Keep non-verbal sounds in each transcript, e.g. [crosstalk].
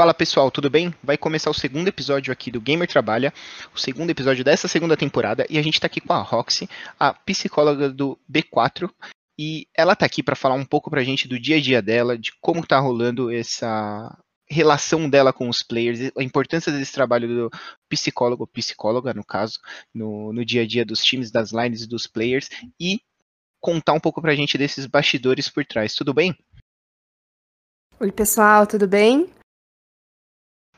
Fala pessoal, tudo bem? Vai começar o segundo episódio aqui do Gamer Trabalha, o segundo episódio dessa segunda temporada, e a gente tá aqui com a Roxy, a psicóloga do B4, e ela tá aqui para falar um pouco pra gente do dia a dia dela, de como tá rolando essa relação dela com os players, a importância desse trabalho do psicólogo, psicóloga no caso, no, no dia a dia dos times, das lines dos players, e contar um pouco pra gente desses bastidores por trás. Tudo bem? Oi, pessoal, tudo bem?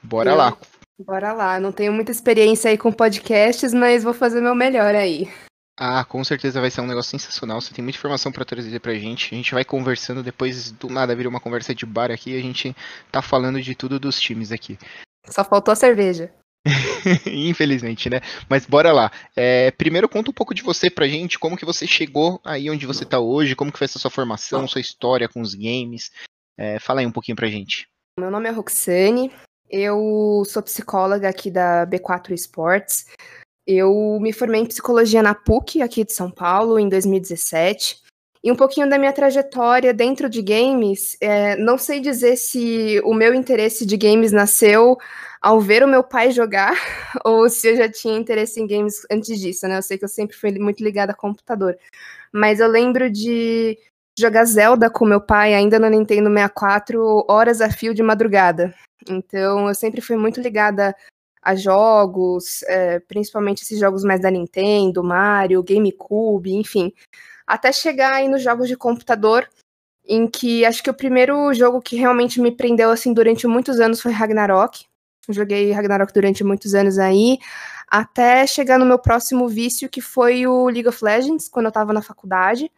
Bora lá. Bora lá. Não tenho muita experiência aí com podcasts, mas vou fazer meu melhor aí. Ah, com certeza vai ser um negócio sensacional. Você tem muita informação para trazer pra gente. A gente vai conversando, depois do nada vira uma conversa de bar aqui. A gente tá falando de tudo dos times aqui. Só faltou a cerveja. [laughs] Infelizmente, né? Mas bora lá. É, primeiro conta um pouco de você pra gente, como que você chegou aí onde você tá hoje, como que foi essa sua formação, sua história com os games. É, fala aí um pouquinho pra gente. Meu nome é Roxane, eu sou psicóloga aqui da B4 Esportes. Eu me formei em psicologia na PUC, aqui de São Paulo, em 2017. E um pouquinho da minha trajetória dentro de games, é, não sei dizer se o meu interesse de games nasceu ao ver o meu pai jogar [laughs] ou se eu já tinha interesse em games antes disso, né? Eu sei que eu sempre fui muito ligada a computador. Mas eu lembro de jogar Zelda com meu pai, ainda no Nintendo 64, horas a fio de madrugada. Então, eu sempre fui muito ligada a jogos, é, principalmente esses jogos mais da Nintendo, Mario, GameCube, enfim. Até chegar aí nos jogos de computador, em que acho que o primeiro jogo que realmente me prendeu assim durante muitos anos foi Ragnarok. Joguei Ragnarok durante muitos anos aí, até chegar no meu próximo vício, que foi o League of Legends, quando eu estava na faculdade.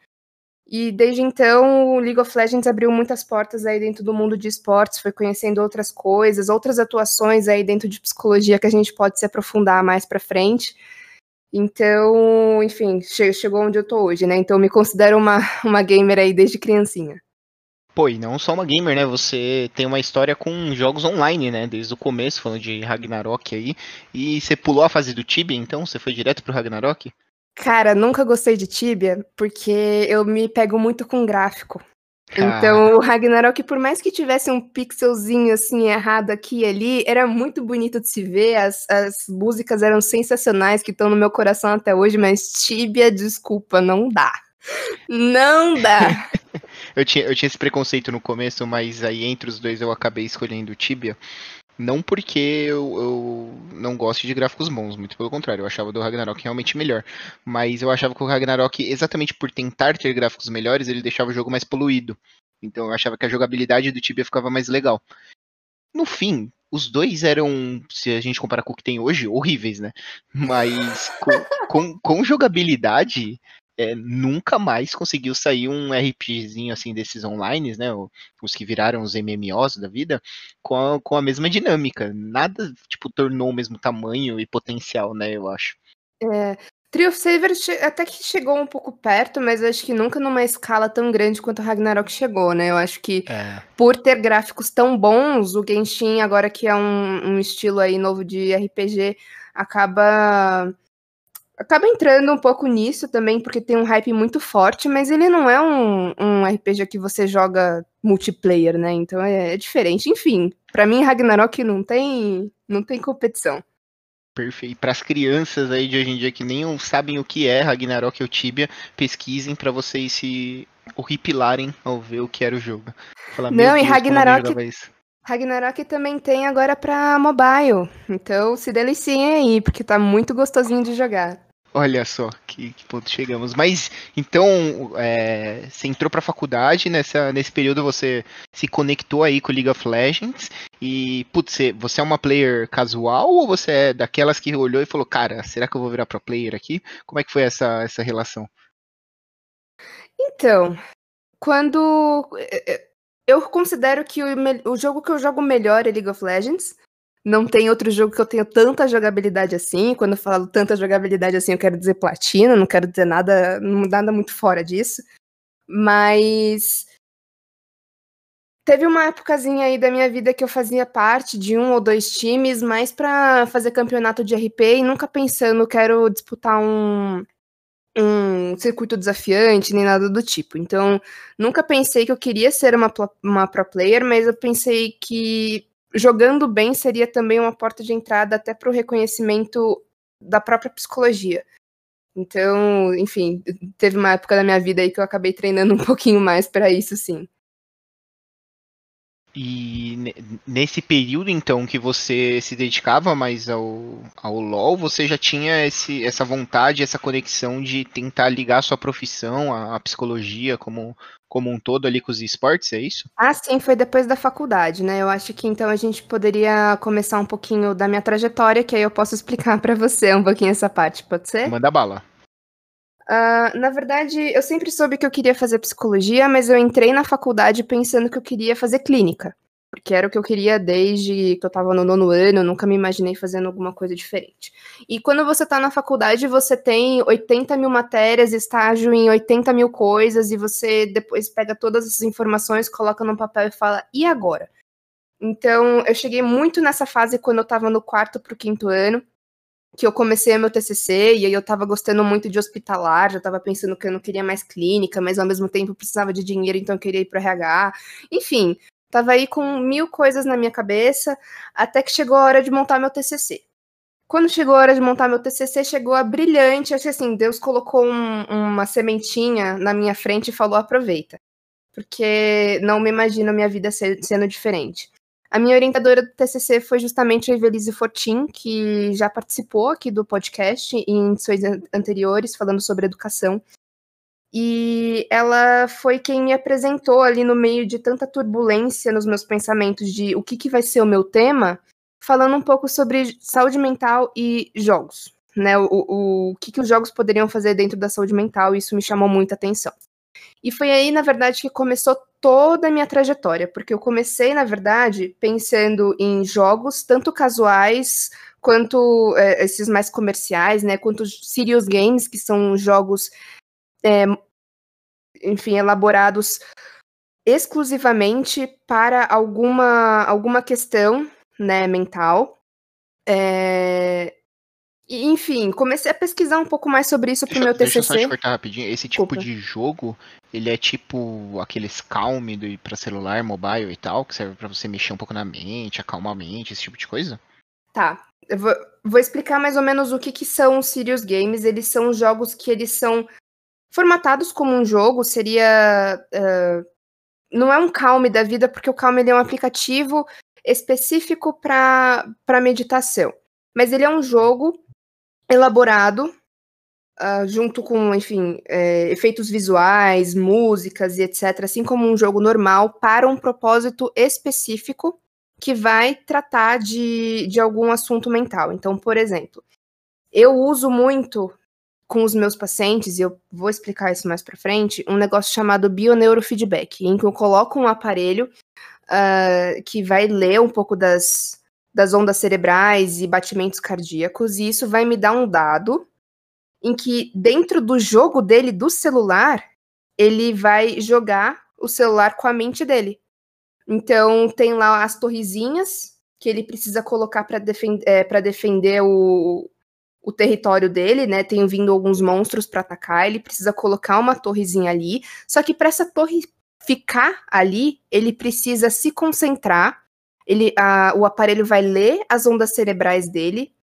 E desde então, o League of Legends abriu muitas portas aí dentro do mundo de esportes, foi conhecendo outras coisas, outras atuações aí dentro de psicologia que a gente pode se aprofundar mais para frente. Então, enfim, chegou onde eu tô hoje, né? Então, me considero uma, [laughs] uma gamer aí desde criancinha. Pô, e não só uma gamer, né? Você tem uma história com jogos online, né? Desde o começo, falando de Ragnarok aí. E você pulou a fase do Tibia, então? Você foi direto pro Ragnarok? Cara, nunca gostei de Tibia, porque eu me pego muito com gráfico. Então, o Ragnarok, por mais que tivesse um pixelzinho assim errado aqui e ali, era muito bonito de se ver. As, as músicas eram sensacionais, que estão no meu coração até hoje, mas Tibia, desculpa, não dá. Não dá. [laughs] eu, tinha, eu tinha esse preconceito no começo, mas aí entre os dois eu acabei escolhendo Tibia. Não porque eu, eu, não gosto de gráficos bons, muito pelo contrário, eu achava do Ragnarok realmente melhor. Mas eu achava que o Ragnarok, exatamente por tentar ter gráficos melhores, ele deixava o jogo mais poluído. Então eu achava que a jogabilidade do Tibia ficava mais legal. No fim, os dois eram, se a gente comparar com o que tem hoje, horríveis, né? Mas com, com, com jogabilidade, é, nunca mais conseguiu sair um RPGzinho assim desses online, né? Os que viraram os MMOs da vida, com a, com a mesma dinâmica. Nada, tipo, tornou o mesmo tamanho e potencial, né? Eu acho. É, of Savers até que chegou um pouco perto, mas acho que nunca numa escala tão grande quanto o Ragnarok chegou, né? Eu acho que é. por ter gráficos tão bons, o Genshin, agora que é um, um estilo aí novo de RPG, acaba acaba entrando um pouco nisso também, porque tem um hype muito forte, mas ele não é um, um RPG que você joga multiplayer, né? Então é, é diferente. Enfim, para mim Ragnarok não tem, não tem competição. Perfeito. Para as crianças aí de hoje em dia que nem sabem o que é Ragnarok ou Tibia, pesquisem para vocês se horripilarem ao ver o que era o jogo. Falar, não, e Ragnarok Ragnarok também tem agora para mobile. Então se deliciem aí, porque tá muito gostosinho de jogar. Olha só que, que ponto chegamos. Mas então é, você entrou para a faculdade nessa nesse período você se conectou aí com League of Legends e putz, você é uma player casual ou você é daquelas que olhou e falou, cara, será que eu vou virar pro player aqui? Como é que foi essa essa relação? Então, quando eu considero que o, o jogo que eu jogo melhor é League of Legends. Não tem outro jogo que eu tenha tanta jogabilidade assim. Quando eu falo tanta jogabilidade assim, eu quero dizer platina, não quero dizer nada, nada muito fora disso. Mas teve uma épocazinha aí da minha vida que eu fazia parte de um ou dois times, mais para fazer campeonato de RP e nunca pensando quero disputar um um circuito desafiante nem nada do tipo. Então, nunca pensei que eu queria ser uma, uma pro player, mas eu pensei que jogando bem seria também uma porta de entrada até para o reconhecimento da própria psicologia. Então, enfim, teve uma época da minha vida aí que eu acabei treinando um pouquinho mais para isso, sim. E nesse período, então, que você se dedicava mais ao, ao LoL, você já tinha esse, essa vontade, essa conexão de tentar ligar a sua profissão, a, a, psicologia como, como um todo ali com os esportes, é isso? Ah, sim, foi depois da faculdade, né? Eu acho que então a gente poderia começar um pouquinho da minha trajetória, que aí eu posso [laughs] explicar para você um pouquinho essa parte, pode ser? Manda bala. Uh, na verdade, eu sempre soube que eu queria fazer psicologia, mas eu entrei na faculdade pensando que eu queria fazer clínica. Porque era o que eu queria desde que eu estava no nono ano, eu nunca me imaginei fazendo alguma coisa diferente. E quando você está na faculdade, você tem 80 mil matérias, estágio em 80 mil coisas, e você depois pega todas essas informações, coloca no papel e fala, e agora? Então, eu cheguei muito nessa fase quando eu estava no quarto para o quinto ano, que eu comecei meu TCC e aí eu tava gostando muito de hospitalar, já tava pensando que eu não queria mais clínica, mas ao mesmo tempo precisava de dinheiro, então eu queria ir pro RH. Enfim, tava aí com mil coisas na minha cabeça, até que chegou a hora de montar meu TCC. Quando chegou a hora de montar meu TCC, chegou a brilhante, acho assim, Deus colocou um, uma sementinha na minha frente e falou: aproveita. Porque não me imagino minha vida sendo diferente. A minha orientadora do TCC foi justamente a Evelise Fortin, que já participou aqui do podcast em edições anteriores, falando sobre educação. E ela foi quem me apresentou ali no meio de tanta turbulência nos meus pensamentos de o que, que vai ser o meu tema, falando um pouco sobre saúde mental e jogos. Né, o, o, o que, que os jogos poderiam fazer dentro da saúde mental, isso me chamou muita atenção. E foi aí, na verdade, que começou toda a minha trajetória, porque eu comecei, na verdade, pensando em jogos, tanto casuais quanto é, esses mais comerciais, né? Quanto serious games, que são jogos, é, enfim, elaborados exclusivamente para alguma, alguma questão né, mental. É, enfim, comecei a pesquisar um pouco mais sobre isso pro meu TCC. Deixa eu só te cortar rapidinho. Esse tipo de jogo, ele é tipo aqueles calm do para celular, mobile e tal, que serve para você mexer um pouco na mente, acalmar a mente, esse tipo de coisa? Tá. Eu vou, vou explicar mais ou menos o que, que são os Serious Games. Eles são jogos que eles são formatados como um jogo, seria... Uh, não é um Calm da vida, porque o Calm é um aplicativo específico para meditação. Mas ele é um jogo elaborado uh, junto com, enfim, é, efeitos visuais, músicas e etc., assim como um jogo normal, para um propósito específico que vai tratar de, de algum assunto mental. Então, por exemplo, eu uso muito com os meus pacientes, e eu vou explicar isso mais para frente, um negócio chamado bioneurofeedback, em que eu coloco um aparelho uh, que vai ler um pouco das, das ondas cerebrais e batimentos cardíacos, e isso vai me dar um dado em que dentro do jogo dele do celular, ele vai jogar o celular com a mente dele. Então tem lá as torrezinhas que ele precisa colocar para é, defender o, o território dele, né? Tem vindo alguns monstros para atacar, ele precisa colocar uma torrezinha ali. Só que para essa torre ficar ali, ele precisa se concentrar ele, a, o aparelho vai ler as ondas cerebrais dele,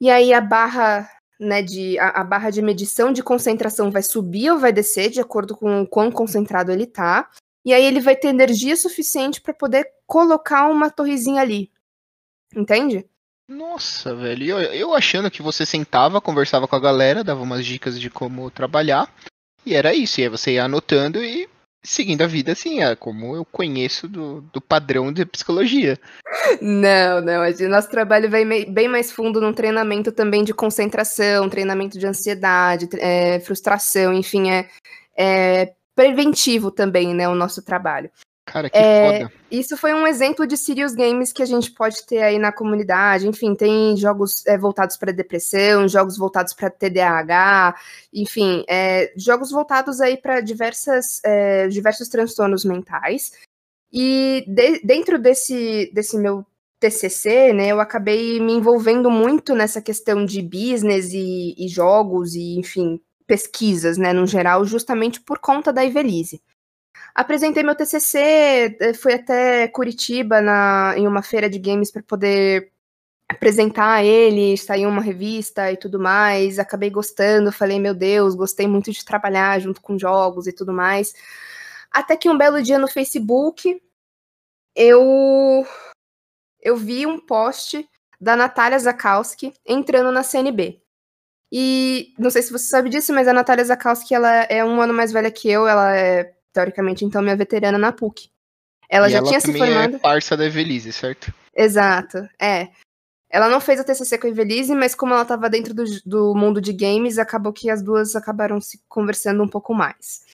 e aí a barra, né, de, a, a, barra de medição de concentração vai subir ou vai descer, de acordo com o quão concentrado ele tá, e aí ele vai ter energia suficiente para poder colocar uma torrezinha ali. Entende? Nossa, velho. Eu, eu achando que você sentava, conversava com a galera, dava umas dicas de como trabalhar, e era isso. E aí você ia anotando e seguindo a vida assim, é como eu conheço do, do padrão de psicologia. Não, não, o nosso trabalho vai bem mais fundo num treinamento também de concentração, treinamento de ansiedade, é, frustração, enfim, é, é preventivo também, né, o nosso trabalho. Cara, que é, foda. Isso foi um exemplo de serious games que a gente pode ter aí na comunidade. Enfim, tem jogos é, voltados para depressão, jogos voltados para TDAH, enfim, é, jogos voltados aí para diversas é, diversos transtornos mentais. E de, dentro desse, desse meu TCC, né, eu acabei me envolvendo muito nessa questão de business e, e jogos e, enfim, pesquisas, né, no geral, justamente por conta da Ivelise. Apresentei meu TCC, eh, fui até Curitiba na, em uma feira de games para poder apresentar ele, sair uma revista e tudo mais. Acabei gostando, falei, meu Deus, gostei muito de trabalhar junto com jogos e tudo mais. Até que um belo dia no Facebook, eu eu vi um post da Natália Zakowski entrando na CNB. E não sei se você sabe disso, mas a Natália Zakowski ela é um ano mais velha que eu, ela é teoricamente então minha veterana na PUC. Ela e já ela tinha se também formado. é parça da Evelise, certo? Exato, é. Ela não fez o TCC com a Evelise, mas como ela estava dentro do, do mundo de games, acabou que as duas acabaram se conversando um pouco mais.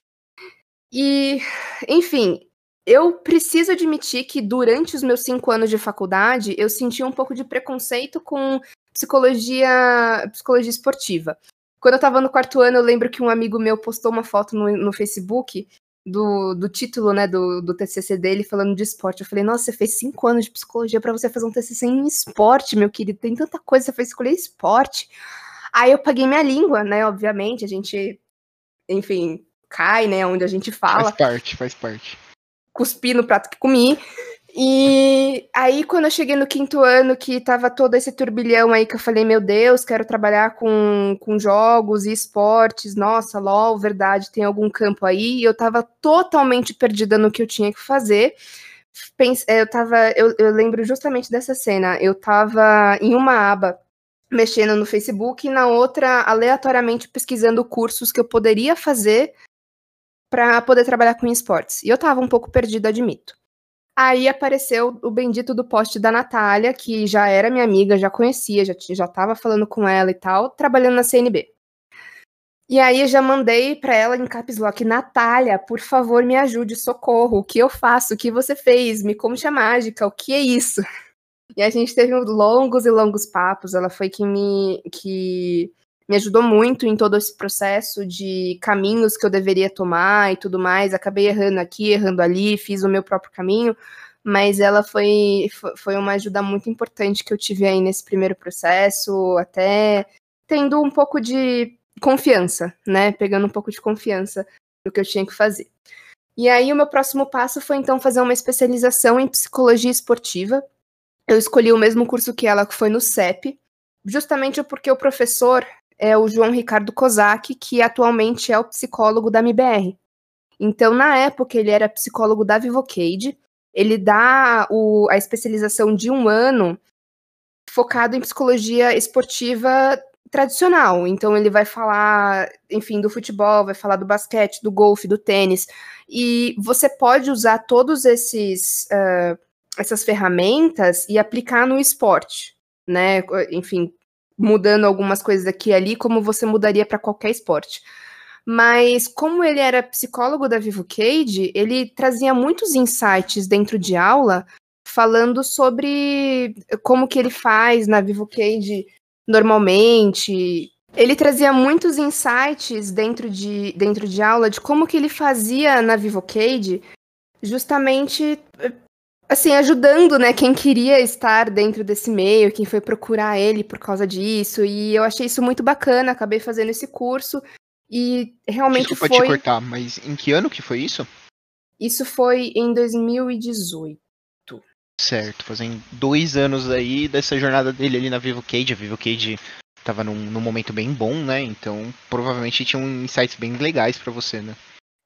E, enfim, eu preciso admitir que durante os meus cinco anos de faculdade, eu senti um pouco de preconceito com psicologia, psicologia esportiva. Quando eu estava no quarto ano, eu lembro que um amigo meu postou uma foto no, no Facebook do, do título, né, do, do TCC dele falando de esporte. Eu falei, nossa, você fez cinco anos de psicologia para você fazer um TCC em esporte, meu querido. Tem tanta coisa, você foi escolher esporte. Aí eu paguei minha língua, né, obviamente. A gente, enfim, cai, né, onde a gente fala. Faz parte, faz parte. Cuspi no prato que comi. E aí, quando eu cheguei no quinto ano, que tava todo esse turbilhão aí, que eu falei, meu Deus, quero trabalhar com, com jogos e esportes, nossa, LOL, verdade, tem algum campo aí, e eu tava totalmente perdida no que eu tinha que fazer. Pense, eu tava, eu, eu lembro justamente dessa cena, eu tava em uma aba mexendo no Facebook e na outra, aleatoriamente pesquisando cursos que eu poderia fazer para poder trabalhar com esportes. E eu tava um pouco perdida, admito. Aí apareceu o bendito do post da Natália, que já era minha amiga, já conhecia, já, já tava falando com ela e tal, trabalhando na CNB. E aí já mandei para ela em caps lock, Natália, por favor, me ajude, socorro, o que eu faço, o que você fez, me conte a mágica, o que é isso? E a gente teve longos e longos papos, ela foi quem me, que me ajudou muito em todo esse processo de caminhos que eu deveria tomar e tudo mais. Acabei errando aqui, errando ali, fiz o meu próprio caminho, mas ela foi, foi uma ajuda muito importante que eu tive aí nesse primeiro processo, até tendo um pouco de confiança, né? Pegando um pouco de confiança no que eu tinha que fazer. E aí o meu próximo passo foi então fazer uma especialização em psicologia esportiva. Eu escolhi o mesmo curso que ela, que foi no CEP, justamente porque o professor é o João Ricardo Kozak, que atualmente é o psicólogo da MBR. Então, na época, ele era psicólogo da Vivocade. Ele dá o, a especialização de um ano focado em psicologia esportiva tradicional. Então, ele vai falar, enfim, do futebol, vai falar do basquete, do golfe, do tênis. E você pode usar todos esses uh, essas ferramentas e aplicar no esporte, né? Enfim, mudando algumas coisas aqui e ali, como você mudaria para qualquer esporte. Mas como ele era psicólogo da Vivo Cage, ele trazia muitos insights dentro de aula falando sobre como que ele faz na Vivo Cage normalmente. Ele trazia muitos insights dentro de, dentro de aula de como que ele fazia na Vivo Cage justamente assim, ajudando, né, quem queria estar dentro desse meio, quem foi procurar ele por causa disso, e eu achei isso muito bacana, acabei fazendo esse curso, e realmente Desculpa foi... te cortar, mas em que ano que foi isso? Isso foi em 2018. Certo, fazem dois anos aí dessa jornada dele ali na Vivo Cage, a Vivo Cage tava num, num momento bem bom, né, então provavelmente tinha um insights bem legais para você, né?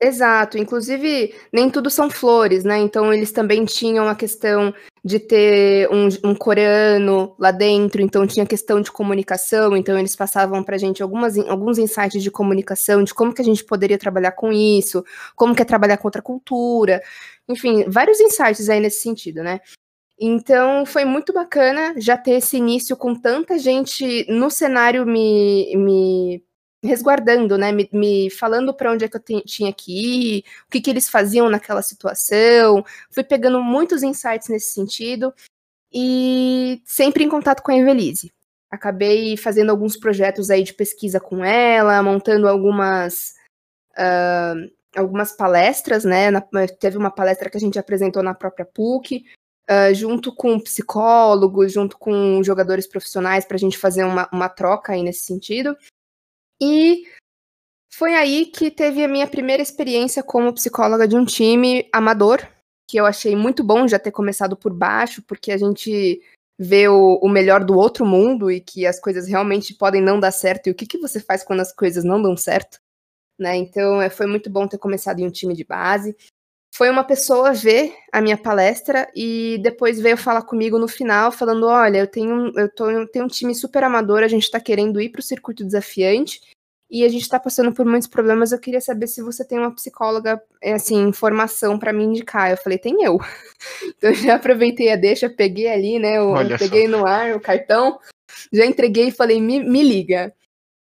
Exato, inclusive nem tudo são flores, né? Então eles também tinham a questão de ter um, um coreano lá dentro, então tinha questão de comunicação, então eles passavam para a gente algumas, alguns insights de comunicação, de como que a gente poderia trabalhar com isso, como que é trabalhar com outra cultura, enfim, vários insights aí nesse sentido, né? Então foi muito bacana já ter esse início com tanta gente no cenário me, me resguardando, né, me, me falando para onde é que eu tinha que ir, o que, que eles faziam naquela situação. Fui pegando muitos insights nesse sentido e sempre em contato com a Evelise. Acabei fazendo alguns projetos aí de pesquisa com ela, montando algumas uh, algumas palestras, né? Na, teve uma palestra que a gente apresentou na própria PUC, uh, junto com psicólogos, junto com jogadores profissionais, para a gente fazer uma, uma troca aí nesse sentido. E Foi aí que teve a minha primeira experiência como psicóloga de um time amador, que eu achei muito bom já ter começado por baixo, porque a gente vê o, o, melhor do outro mundo e que as coisas realmente podem não dar certo e o que, que você faz quando as coisas não dão certo. Né? Então é, foi muito bom ter começado em um time de base. Foi uma pessoa ver a minha palestra e depois veio falar comigo no final, falando: olha, eu tenho, eu tô, eu tenho um time super amador, a gente está querendo ir para o circuito desafiante e a gente está passando por muitos problemas. Eu queria saber se você tem uma psicóloga, é, assim, formação para me indicar. Eu falei, tem eu. [laughs] Então já aproveitei a deixa, peguei ali, né? Eu, eu peguei no ar o cartão, já entreguei e falei, me, me liga.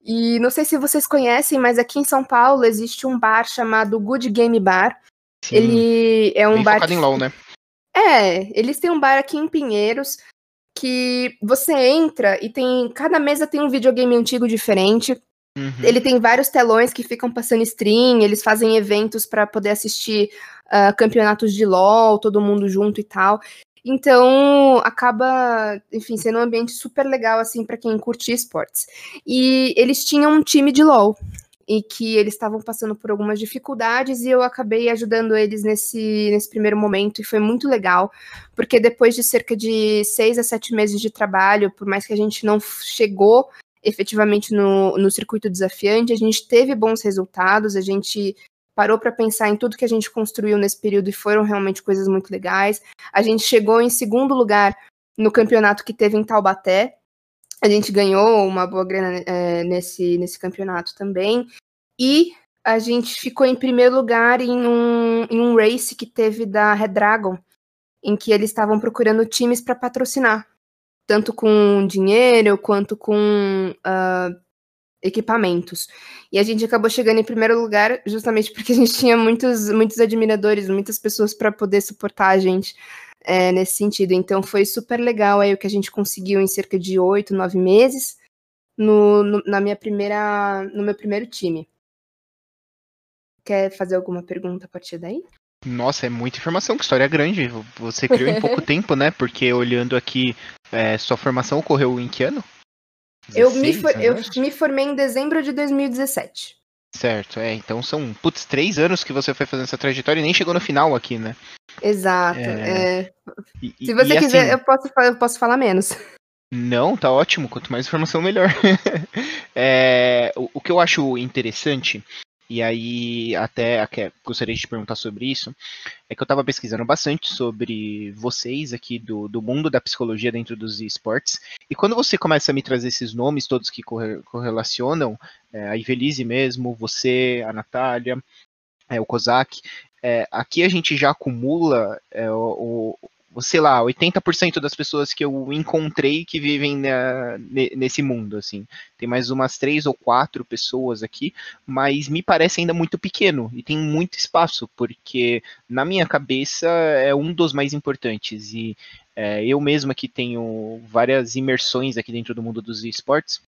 E não sei se vocês conhecem, mas aqui em São Paulo existe um bar chamado Good Game Bar. Sim, Ele é um bem bar. Focado em LOL, né? É, eles têm um bar aqui em Pinheiros que você entra e tem. Cada mesa tem um videogame antigo diferente. Uhum. Ele tem vários telões que ficam passando stream, eles fazem eventos para poder assistir uh, campeonatos de LoL, todo mundo junto e tal. Então, acaba, enfim, sendo um ambiente super legal, assim, para quem curte esportes. E eles tinham um time de LoL, e que eles estavam passando por algumas dificuldades, e eu acabei ajudando eles nesse, nesse primeiro momento, e foi muito legal, porque depois de cerca de seis a sete meses de trabalho, por mais que a gente não chegou efetivamente no, no circuito desafiante, a gente teve bons resultados, a gente parou para pensar em tudo que a gente construiu nesse período e foram realmente coisas muito legais. A gente chegou em segundo lugar no campeonato que teve em Taubaté. A gente ganhou uma boa grana é, nesse, nesse campeonato também. E a gente ficou em primeiro lugar em um, em um race que teve da Red Dragon, em que eles estavam procurando times para patrocinar tanto com dinheiro quanto com uh, equipamentos. E a gente acabou chegando em primeiro lugar justamente porque a gente tinha muitos, muitos admiradores, muitas pessoas para poder suportar a gente é, nesse sentido. Então foi super legal aí o que a gente conseguiu em cerca de oito, nove meses no, no, na minha primeira, no meu primeiro time. Quer fazer alguma pergunta a partir daí? Nossa, é muita informação, que história grande. Você criou em pouco [laughs] tempo, né? Porque olhando aqui, é, sua formação ocorreu em que ano? 16, eu, me for, eu me formei em dezembro de 2017. Certo, é. Então são, putz, três anos que você foi fazendo essa trajetória e nem chegou no final aqui, né? Exato. É... É... E, Se você quiser, assim, eu, posso, eu posso falar menos. Não, tá ótimo. Quanto mais informação, melhor. [laughs] é, o, o, que eu acho interessante e aí, até, gostaria de te perguntar sobre isso, é que eu estava pesquisando bastante sobre vocês aqui do, do mundo da psicologia dentro dos esportes, e quando você começa a me trazer esses nomes todos que correlacionam, é, a Ivelise mesmo, você, a Natália, é, o Kozak, é, aqui a gente já acumula é, o, sei lá, 80% das pessoas que eu encontrei que vivem na, nesse mundo, assim. Tem mais umas três ou quatro pessoas aqui, mas me parece ainda muito pequeno e tem muito espaço, porque na minha cabeça é um dos mais importantes. E é, eu mesmo aqui tenho várias imersões aqui dentro do mundo dos esportes.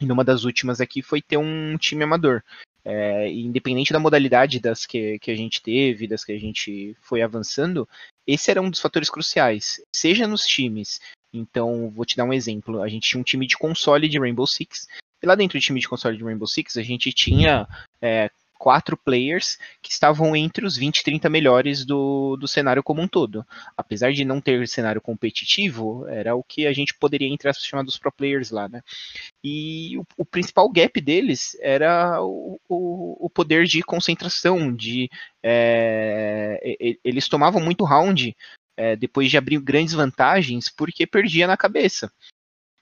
E numa das últimas aqui foi ter um time amador. É, independente da modalidade das que, que a gente teve, das que a gente foi avançando, esse era um dos fatores cruciais, seja nos times. Então, vou te dar um exemplo. A gente tinha um time de console de Rainbow Six, e lá dentro do time de console de Rainbow Six, a gente tinha é, quatro players que estavam entre os 20, 30 melhores do, do cenário como um todo. Apesar de não ter cenário competitivo, era o que a gente poderia entrar chamar dos pro players lá, né? E o, o principal gap deles era o, o, o poder de concentração, de é, eles tomavam muito round é, depois de abrir grandes vantagens porque perdia na cabeça.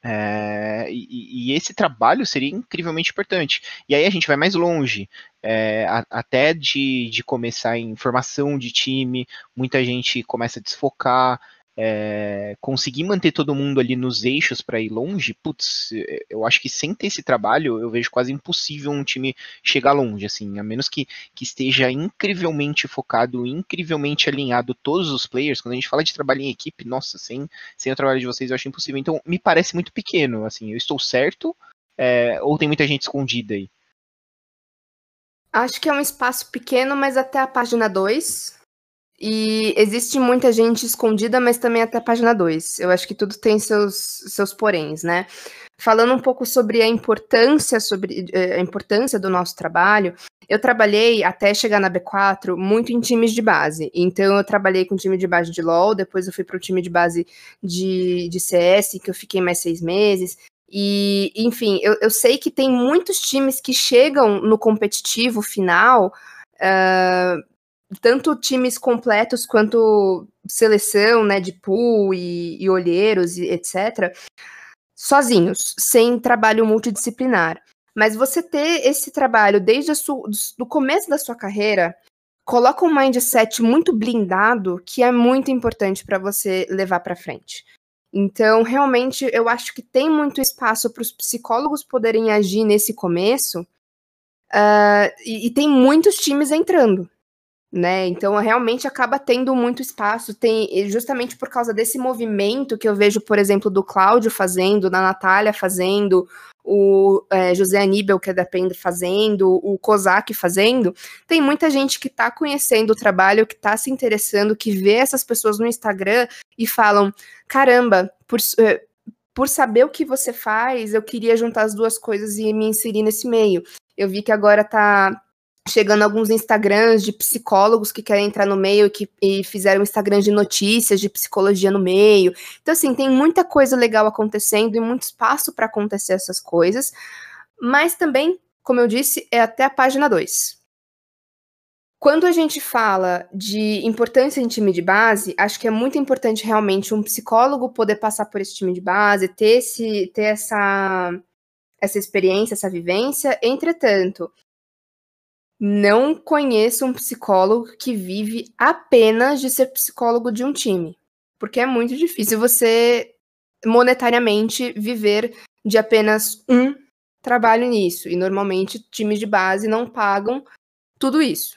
É, e, e, esse trabalho seria incrivelmente importante. E aí a gente vai mais longe, é, a, até de, de começar em formação de time, muita gente começa a desfocar, é, conseguir manter todo mundo ali nos eixos para ir longe, putz, eu acho que sem ter esse trabalho, eu vejo quase impossível um time chegar longe, assim, a menos que, que esteja incrivelmente focado, incrivelmente alinhado todos os players, quando a gente fala de trabalho em equipe, nossa, sem, sem o trabalho de vocês eu acho impossível, então me parece muito pequeno, assim, eu estou certo, é, ou tem muita gente escondida aí? Acho que é um espaço pequeno, mas até a página 2 E existe muita gente escondida, mas também até a página 2. Eu acho que tudo tem seus, seus poréns, né? Falando um pouco sobre a importância, sobre eh, a importância do nosso trabalho, eu trabalhei até chegar na B4 muito em times de base. Então eu trabalhei com time de base de LoL, depois eu fui para o time de base de, de CS, que eu fiquei mais seis meses. E, enfim, eu, eu sei que tem muitos times que chegam no competitivo final. Uh, tanto times completos quanto seleção, né, de pool e, e olheiros, e etc., sozinhos, sem trabalho multidisciplinar. Mas você ter esse trabalho desde o começo da sua carreira coloca um mindset muito blindado que é muito importante para você levar para frente. Então, realmente, eu acho que tem muito espaço para os psicólogos poderem agir nesse começo. Uh, e, e, tem muitos times entrando né? Então realmente acaba tendo muito espaço, tem justamente por causa desse movimento que eu vejo, por exemplo, do Cláudio fazendo, da Natália fazendo, o é, José Aníbal, que é da fazendo, o Kozak fazendo, tem muita gente que está conhecendo o trabalho, que está se interessando, que vê essas pessoas no Instagram e falam: caramba, por, é, por saber o que você faz, eu queria juntar as duas coisas e me inserir nesse meio. Eu vi que agora tá chegando alguns Instagrams de psicólogos que querem entrar no meio que, e fizeram Instagram de notícias de psicologia no meio. Então, assim, tem muita coisa legal acontecendo e muito espaço para acontecer essas coisas. Mas também, como eu disse, é até a página 2. Quando a gente fala de importância em time de base, acho que é muito importante realmente um psicólogo poder passar por esse time de base, ter, esse, ter essa, essa experiência, essa vivência. Entretanto, não conheço um psicólogo que vive apenas de ser psicólogo de um time. Porque é muito difícil você monetariamente viver de apenas um trabalho nisso. E normalmente times de base não pagam tudo isso.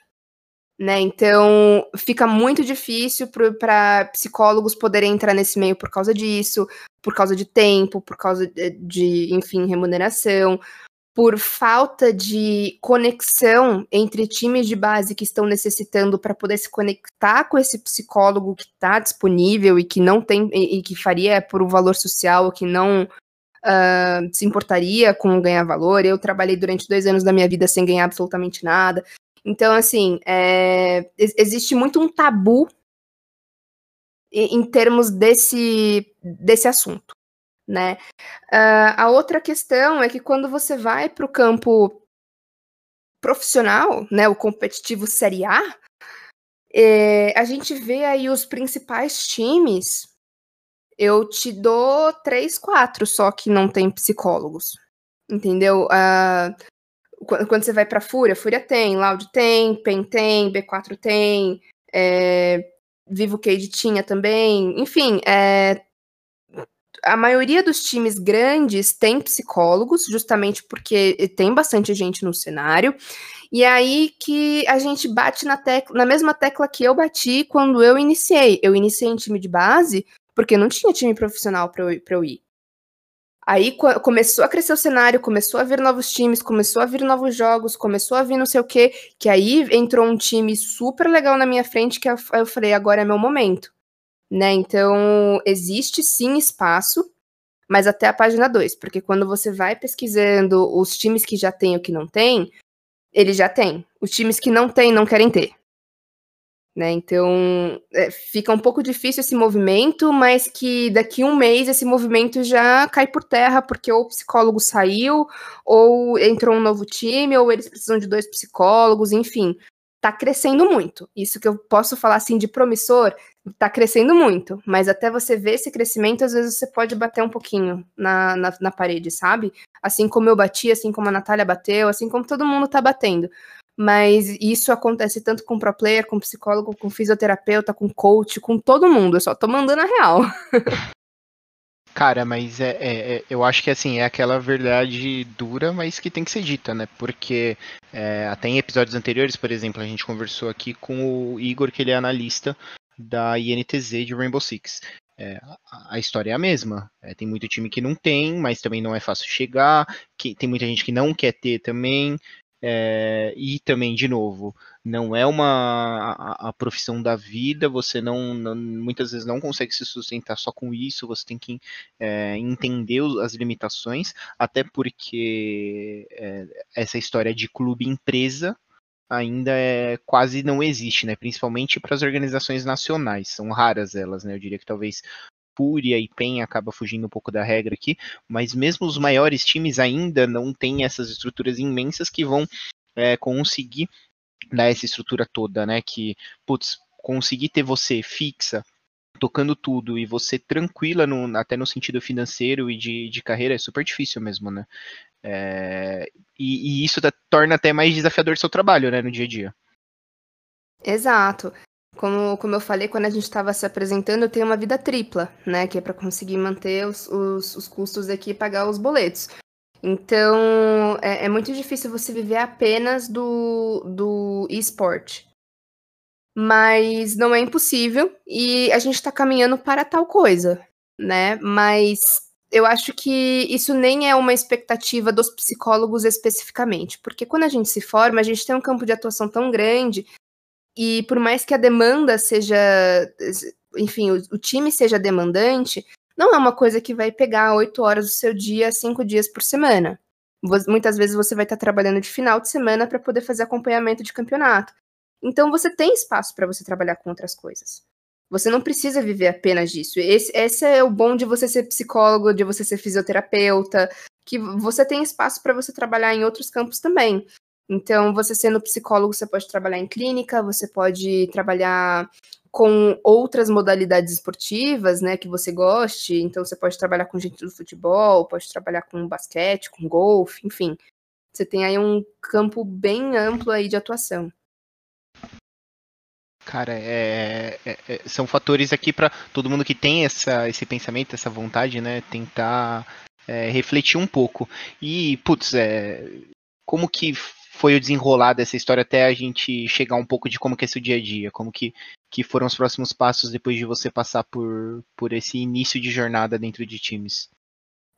Né? Então fica muito difícil para psicólogos poderem entrar nesse meio por causa disso, por causa de tempo, por causa de, de enfim, remuneração por falta de conexão entre times de base que estão necessitando para poder se conectar com esse psicólogo que está disponível e que não tem e, que faria por um valor social, que não uh, se importaria com ganhar valor. Eu trabalhei durante dois anos da minha vida sem ganhar absolutamente nada. Então, assim, é, existe muito um tabu em, em termos desse, desse assunto né? Uh, a outra questão é que quando você vai para o campo profissional, né, o competitivo Série A, é, a gente vê aí os principais times. Eu te dou três, quatro, só que não tem psicólogos, entendeu? Uh, quando você vai para Fúria, Fúria tem, Loud tem, PEN tem, B4 tem, é, Vivo Cade tinha também, enfim, é, a maioria dos times grandes tem psicólogos, justamente porque tem bastante gente no cenário. E aí que a gente bate na, tecla, na mesma tecla que eu bati quando eu iniciei. Eu iniciei em time de base porque não tinha time profissional para eu, eu ir. Aí começou a crescer o cenário, começou a vir novos times, começou a vir novos jogos, começou a vir não sei o quê, que aí entrou um time super legal na minha frente que eu falei, agora é meu momento né? Então, existe sim espaço, mas até a página 2, porque quando você vai pesquisando os times que já tem ou que não tem, ele já tem. Os times que não tem não querem ter. Né? Então, é, fica um pouco difícil esse movimento, mas que daqui um mês esse movimento já cai por terra, porque ou o psicólogo saiu, ou entrou um novo time, ou eles precisam de dois psicólogos, enfim tá crescendo muito. Isso que eu posso falar assim de promissor, tá crescendo muito. Mas até você ver esse crescimento, às vezes você pode bater um pouquinho na, na, na, parede, sabe? Assim como eu bati, assim como a Natália bateu, assim como todo mundo tá batendo. Mas isso acontece tanto com pro player, com psicólogo, com fisioterapeuta, com coach, com todo mundo. Eu só tô mandando a real. [laughs] Cara, mas é, é, é, eu acho que assim, é aquela verdade dura, mas que tem que ser dita, né? Porque é, até em episódios anteriores, por exemplo, a gente conversou aqui com o Igor, que ele é analista da INTZ de Rainbow Six. É, a, história é a mesma. É, tem muito time que não tem, mas também não é fácil chegar. Que, tem muita gente que não quer ter também. É, e também, de novo, não é uma a, a profissão da vida, você não, não, muitas vezes não consegue se sustentar só com isso, você tem que é, entender as limitações, até porque é, essa história de clube empresa ainda é, quase não existe, né? Principalmente para as organizações nacionais, são raras elas, né? Eu diria que talvez Fúria e PEN acaba fugindo um pouco da regra aqui, mas mesmo os maiores times ainda não têm essas estruturas imensas que vão é, conseguir dar essa estrutura toda, né? Que, putz, conseguir ter você fixa, tocando tudo e você tranquila no, até no sentido financeiro e de, de carreira é super difícil mesmo, né? É, e, e, isso torna até mais desafiador seu trabalho, né, no dia a dia. Exato. Como, como eu falei, quando a gente estava se apresentando, eu tenho uma vida tripla, né? Que é para conseguir manter os, os, os, custos aqui e pagar os boletos. Então, é, é, muito difícil você viver apenas do, do esporte. Mas não é impossível e a gente está caminhando para tal coisa, né? Mas eu acho que isso nem é uma expectativa dos psicólogos especificamente, porque quando a gente se forma, a gente tem um campo de atuação tão grande e por mais que a demanda seja, enfim, o, o time seja demandante, não é uma coisa que vai pegar oito horas do seu dia, cinco dias por semana. Muitas vezes você vai estar trabalhando de final de semana para poder fazer acompanhamento de campeonato. Então você tem espaço para você trabalhar com outras coisas. Você não precisa viver apenas disso. Esse, esse é o bom de você ser psicólogo, de você ser fisioterapeuta, que você tem espaço para você trabalhar em outros campos também. Então, você sendo psicólogo, você pode trabalhar em clínica, você pode trabalhar com outras modalidades esportivas, né, que você goste. Então, você pode trabalhar com gente do futebol, pode trabalhar com basquete, com golfe, enfim. Você tem aí um campo bem amplo aí de atuação. Cara, é, é, é, são fatores aqui para todo mundo que tem essa, esse pensamento, essa vontade, né, tentar é, refletir um pouco. E, putz, é, como que foi o desenrolar dessa história até a gente chegar um pouco de como que é seu dia a dia, como que, que foram os próximos passos depois de você passar por, por esse início de jornada dentro de times?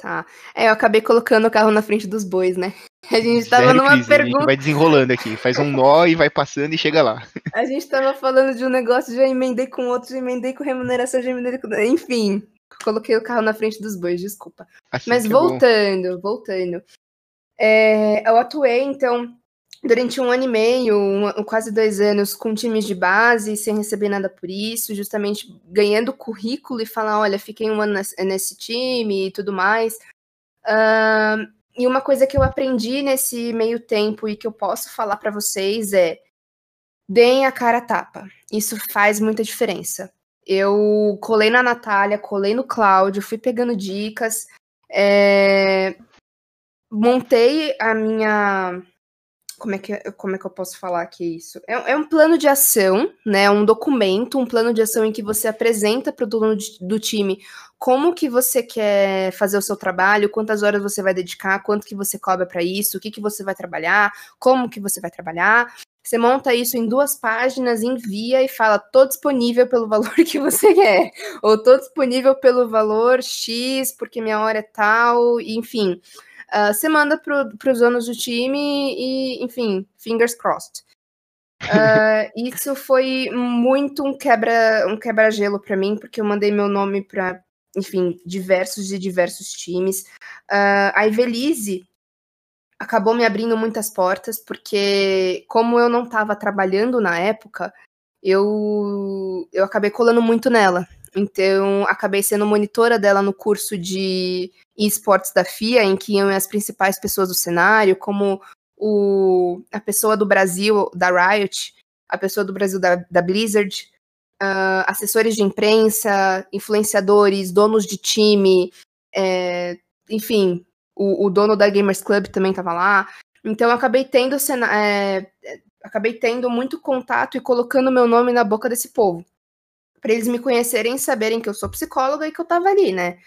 Tá. É, eu acabei colocando o carro na frente dos bois, né? A gente tava Zero numa crise, pergunta. A gente vai desenrolando aqui, faz um nó e vai passando e chega lá. [laughs] A gente tava falando de um negócio, já emendei com outro, já emendei com remuneração, já emendei com. Enfim, coloquei o carro na frente dos bois, desculpa. Assim Mas voltando, bom. voltando. É, eu atuei, então, durante um ano e meio, um, quase dois anos, com times de base, sem receber nada por isso, justamente ganhando currículo e falar, olha, fiquei um ano nesse time e tudo mais. Uh, e uma coisa que eu aprendi nesse meio tempo e que eu posso falar para vocês é deem a cara a tapa. Isso faz muita diferença. Eu colei na Natália, colei no Cláudio, fui pegando dicas, é... montei a minha como é que, como é que eu posso falar aqui isso? É, é, um plano de ação, né? Um documento, um plano de ação em que você apresenta para o dono de, do time como que você quer fazer o seu trabalho, quantas horas você vai dedicar, quanto que você cobra para isso, o que que você vai trabalhar, como que você vai trabalhar. Você monta isso em duas páginas, envia e fala: tô disponível pelo valor que você [laughs] quer, ou tô disponível pelo valor X, porque minha hora é tal, enfim. Uh, você manda para os donos do time e, enfim, fingers crossed. Uh, [laughs] isso foi muito um quebra um quebra-gelo para mim, porque eu mandei meu nome para, enfim, diversos e diversos times. Uh, a Ivelise acabou me abrindo muitas portas, porque como eu não estava trabalhando na época, eu, eu acabei colando muito nela. Então, acabei sendo monitora dela no curso de esportes da FIA, em que iam as principais pessoas do cenário, como o, a pessoa do Brasil, da Riot, a pessoa do Brasil da, da Blizzard, uh, assessores de imprensa, influenciadores, donos de time, é, enfim, o, o, dono da Gamers Club também estava lá. Então, acabei tendo, é, acabei tendo muito contato e colocando meu nome na boca desse povo para eles me conhecerem e saberem que eu sou psicóloga e que eu tava ali, né?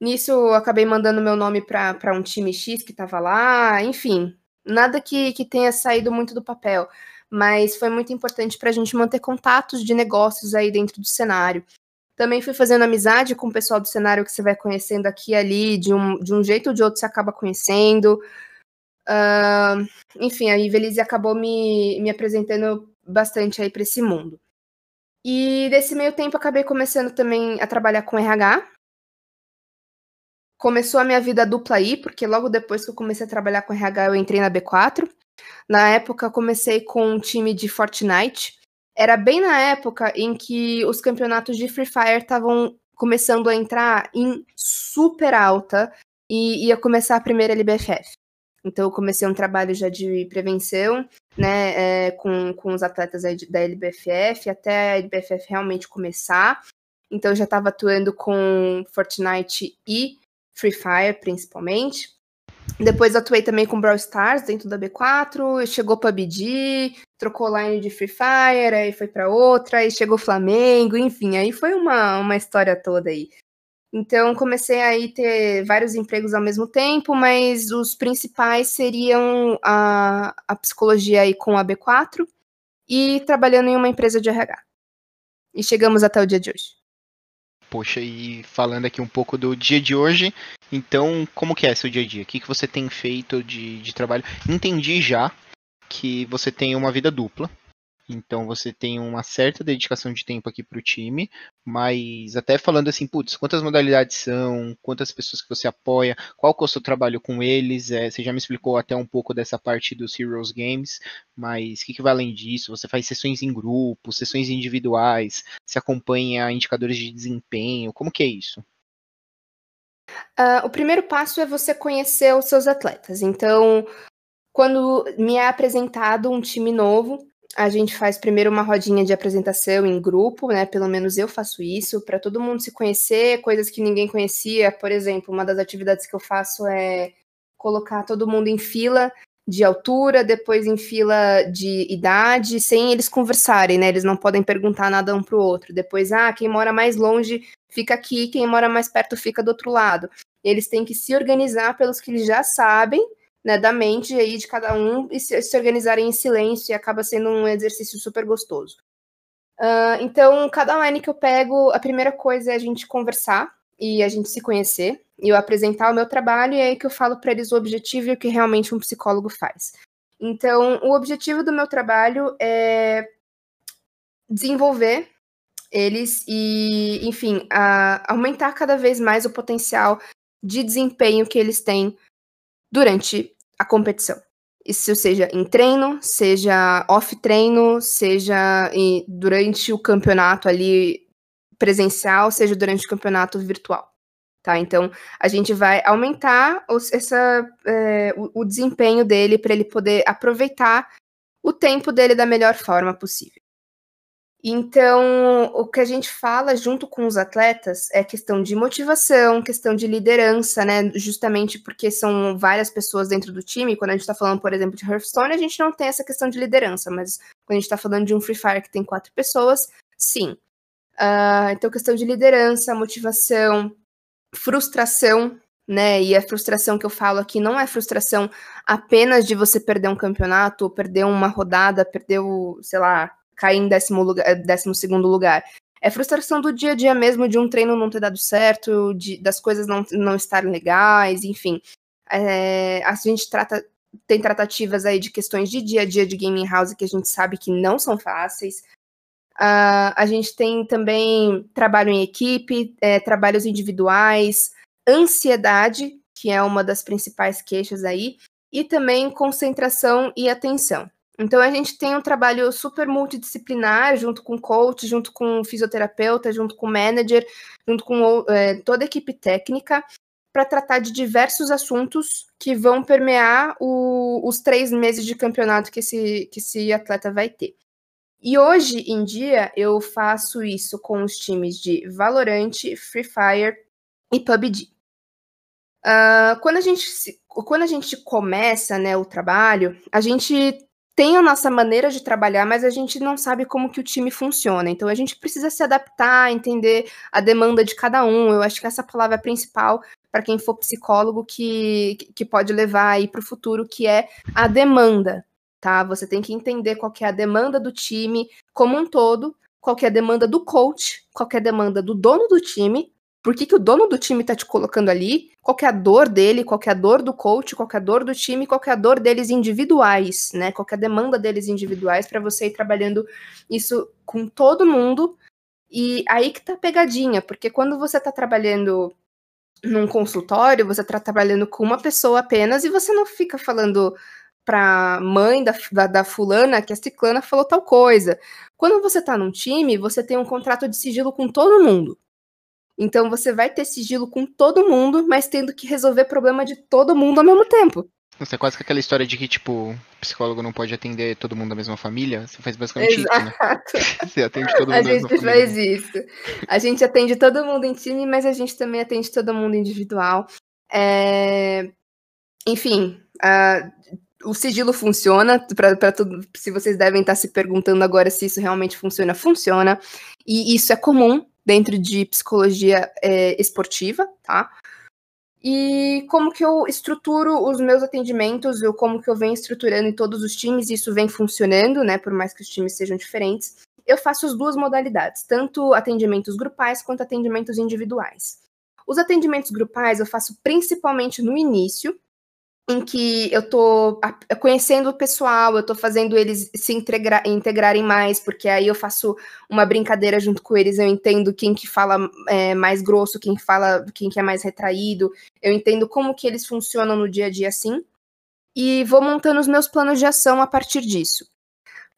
Nisso, eu acabei mandando meu nome para um time X que tava lá, enfim, nada que, que tenha saído muito do papel, mas foi muito importante para a gente manter contatos de negócios aí dentro do cenário. Também fui fazendo amizade com o pessoal do cenário que você vai conhecendo aqui e ali, de um, de um jeito ou de outro você acaba conhecendo. Uh, enfim, a Ivelise acabou me, me apresentando bastante aí para esse mundo. E nesse meio tempo acabei começando também a trabalhar com RH. Começou a minha vida dupla aí, porque logo depois que eu comecei a trabalhar com RH, eu entrei na B4. Na época, comecei com um time de Fortnite. Era bem na época em que os campeonatos de Free Fire estavam começando a entrar em super alta e ia começar a primeira LBFF. Então, eu comecei um trabalho já de prevenção, né, é, com, com os atletas da LBFF, até a LBFF realmente começar. Então, eu já estava atuando com Fortnite e Free Fire, principalmente. Depois atuei também com Brawl Stars dentro da B4, chegou PUBG, trocou line de Free Fire, aí foi para outra, aí chegou Flamengo, enfim, aí foi uma, uma história toda aí. Então comecei aí ter vários empregos ao mesmo tempo, mas os principais seriam a, a psicologia aí com a B4 e trabalhando em uma empresa de RH. E chegamos até o dia de hoje. Poxa, e falando aqui um pouco do dia de hoje, então como que é seu dia a dia? O que, que você tem feito de, de trabalho? Entendi já que você tem uma vida dupla, então você tem uma certa dedicação de tempo aqui para o time, mas até falando assim, putz, quantas modalidades são, quantas pessoas que você apoia, qual que é o seu trabalho com eles? É, você já me explicou até um pouco dessa parte dos Heroes Games, mas o que, que vai além disso? Você faz sessões em grupo, sessões individuais, se acompanha indicadores de desempenho, como que é isso? Uh, o primeiro passo é você conhecer os seus atletas. Então, quando me é apresentado um time novo, a gente faz primeiro uma rodinha de apresentação em grupo, né? Pelo menos eu faço isso, para todo mundo se conhecer, coisas que ninguém conhecia. Por exemplo, uma das atividades que eu faço é colocar todo mundo em fila de altura, depois em fila de idade, sem eles conversarem, né? Eles não podem perguntar nada um para o outro. Depois, ah, quem mora mais longe fica aqui, quem mora mais perto fica do outro lado. Eles têm que se organizar pelos que eles já sabem né, da mente aí de cada um e se, se organizarem em silêncio e acaba sendo um exercício super gostoso. Uh, então, cada line que eu pego, a primeira coisa é a gente conversar e a gente se conhecer, e eu apresentar o meu trabalho, e é aí que eu falo para eles o objetivo e o que realmente um psicólogo faz. Então, o objetivo do meu trabalho é desenvolver eles e, enfim, aumentar cada vez mais o potencial de desempenho que eles têm durante a competição. Isso seja em treino, seja off-treino, seja em, durante o campeonato ali presencial, seja durante o campeonato virtual. Tá? Então, a gente vai aumentar os, essa, é, o, o desempenho dele para ele poder aproveitar o tempo dele da melhor forma possível. Então, o que a gente fala junto com os atletas é questão de motivação, questão de liderança, né? Justamente porque são várias pessoas dentro do time. Quando a gente está falando, por exemplo, de Hearthstone, a gente não tem essa questão de liderança, mas quando a gente está falando de um Free Fire que tem quatro pessoas, sim. Uh, então, questão de liderança, motivação, frustração, né? E a frustração que eu falo aqui não é frustração apenas de você perder um campeonato, ou perder uma rodada, perder o, sei lá, cair em décimo, lugar, décimo segundo lugar. É frustração do dia a dia mesmo, de um treino não ter dado certo, de, das coisas não, não estarem legais, enfim. É, a gente trata, tem tratativas aí de questões de dia a dia de gaming house que a gente sabe que não são fáceis. Uh, a gente tem também trabalho em equipe, é, trabalhos individuais, ansiedade, que é uma das principais queixas aí, e também concentração e atenção. Então a gente tem um trabalho super multidisciplinar, junto com coach, junto com fisioterapeuta, junto com manager, junto com é, toda a equipe técnica, para tratar de diversos assuntos que vão permear o, os três meses de campeonato que esse, que esse atleta vai ter. E hoje em dia eu faço isso com os times de Valorant, Free Fire e PUBG. Uh, quando, a gente, quando a gente começa né, o trabalho, a gente tem a nossa maneira de trabalhar, mas a gente não sabe como que o time funciona. Então a gente precisa se adaptar, entender a demanda de cada um. Eu acho que essa palavra é principal para quem for psicólogo que, que pode levar aí para o futuro, que é a demanda. Tá? Você tem que entender qual que é a demanda do time como um todo, qual que é a demanda do coach, qual que é a demanda do dono do time por que, que o dono do time tá te colocando ali, qual é a dor dele, qual é a dor do coach, qual é a dor do time, qual é a dor deles individuais, né? Qual é a demanda deles individuais para você ir trabalhando isso com todo mundo. E aí que tá a pegadinha, porque quando você tá trabalhando num consultório, você tá trabalhando com uma pessoa apenas e você não fica falando pra mãe da, da, da, fulana que a ciclana falou tal coisa. Quando você tá num time, você tem um contrato de sigilo com todo mundo. Então você vai ter sigilo com todo mundo, mas tendo que resolver problema de todo mundo ao mesmo tempo. Isso é quase que aquela história de que, tipo, psicólogo não pode atender todo mundo da mesma família. Você faz basicamente Exato. isso, né? [laughs] Você atende todo mundo a gente família. faz isso. A gente atende todo mundo em time, mas a gente também atende todo mundo individual. É... Enfim, o sigilo funciona. Pra tudo, se vocês devem estar se perguntando agora se isso realmente funciona, funciona. E isso é comum dentro de psicologia é, esportiva, tá? E como que eu estruturo os meus atendimentos, ou como que eu venho estruturando em todos os times, e isso vem funcionando, né? Por mais que os times sejam diferentes. Eu faço as duas modalidades, tanto atendimentos grupais quanto atendimentos individuais. Os atendimentos grupais eu faço principalmente no início, em que eu tô conhecendo o pessoal, eu tô fazendo eles se integra integrarem mais, porque aí eu faço uma brincadeira junto com eles, eu entendo quem que fala é, mais grosso, quem fala, quem que é mais retraído, eu entendo como que eles funcionam no dia a dia assim, e vou montando os meus planos de ação a partir disso.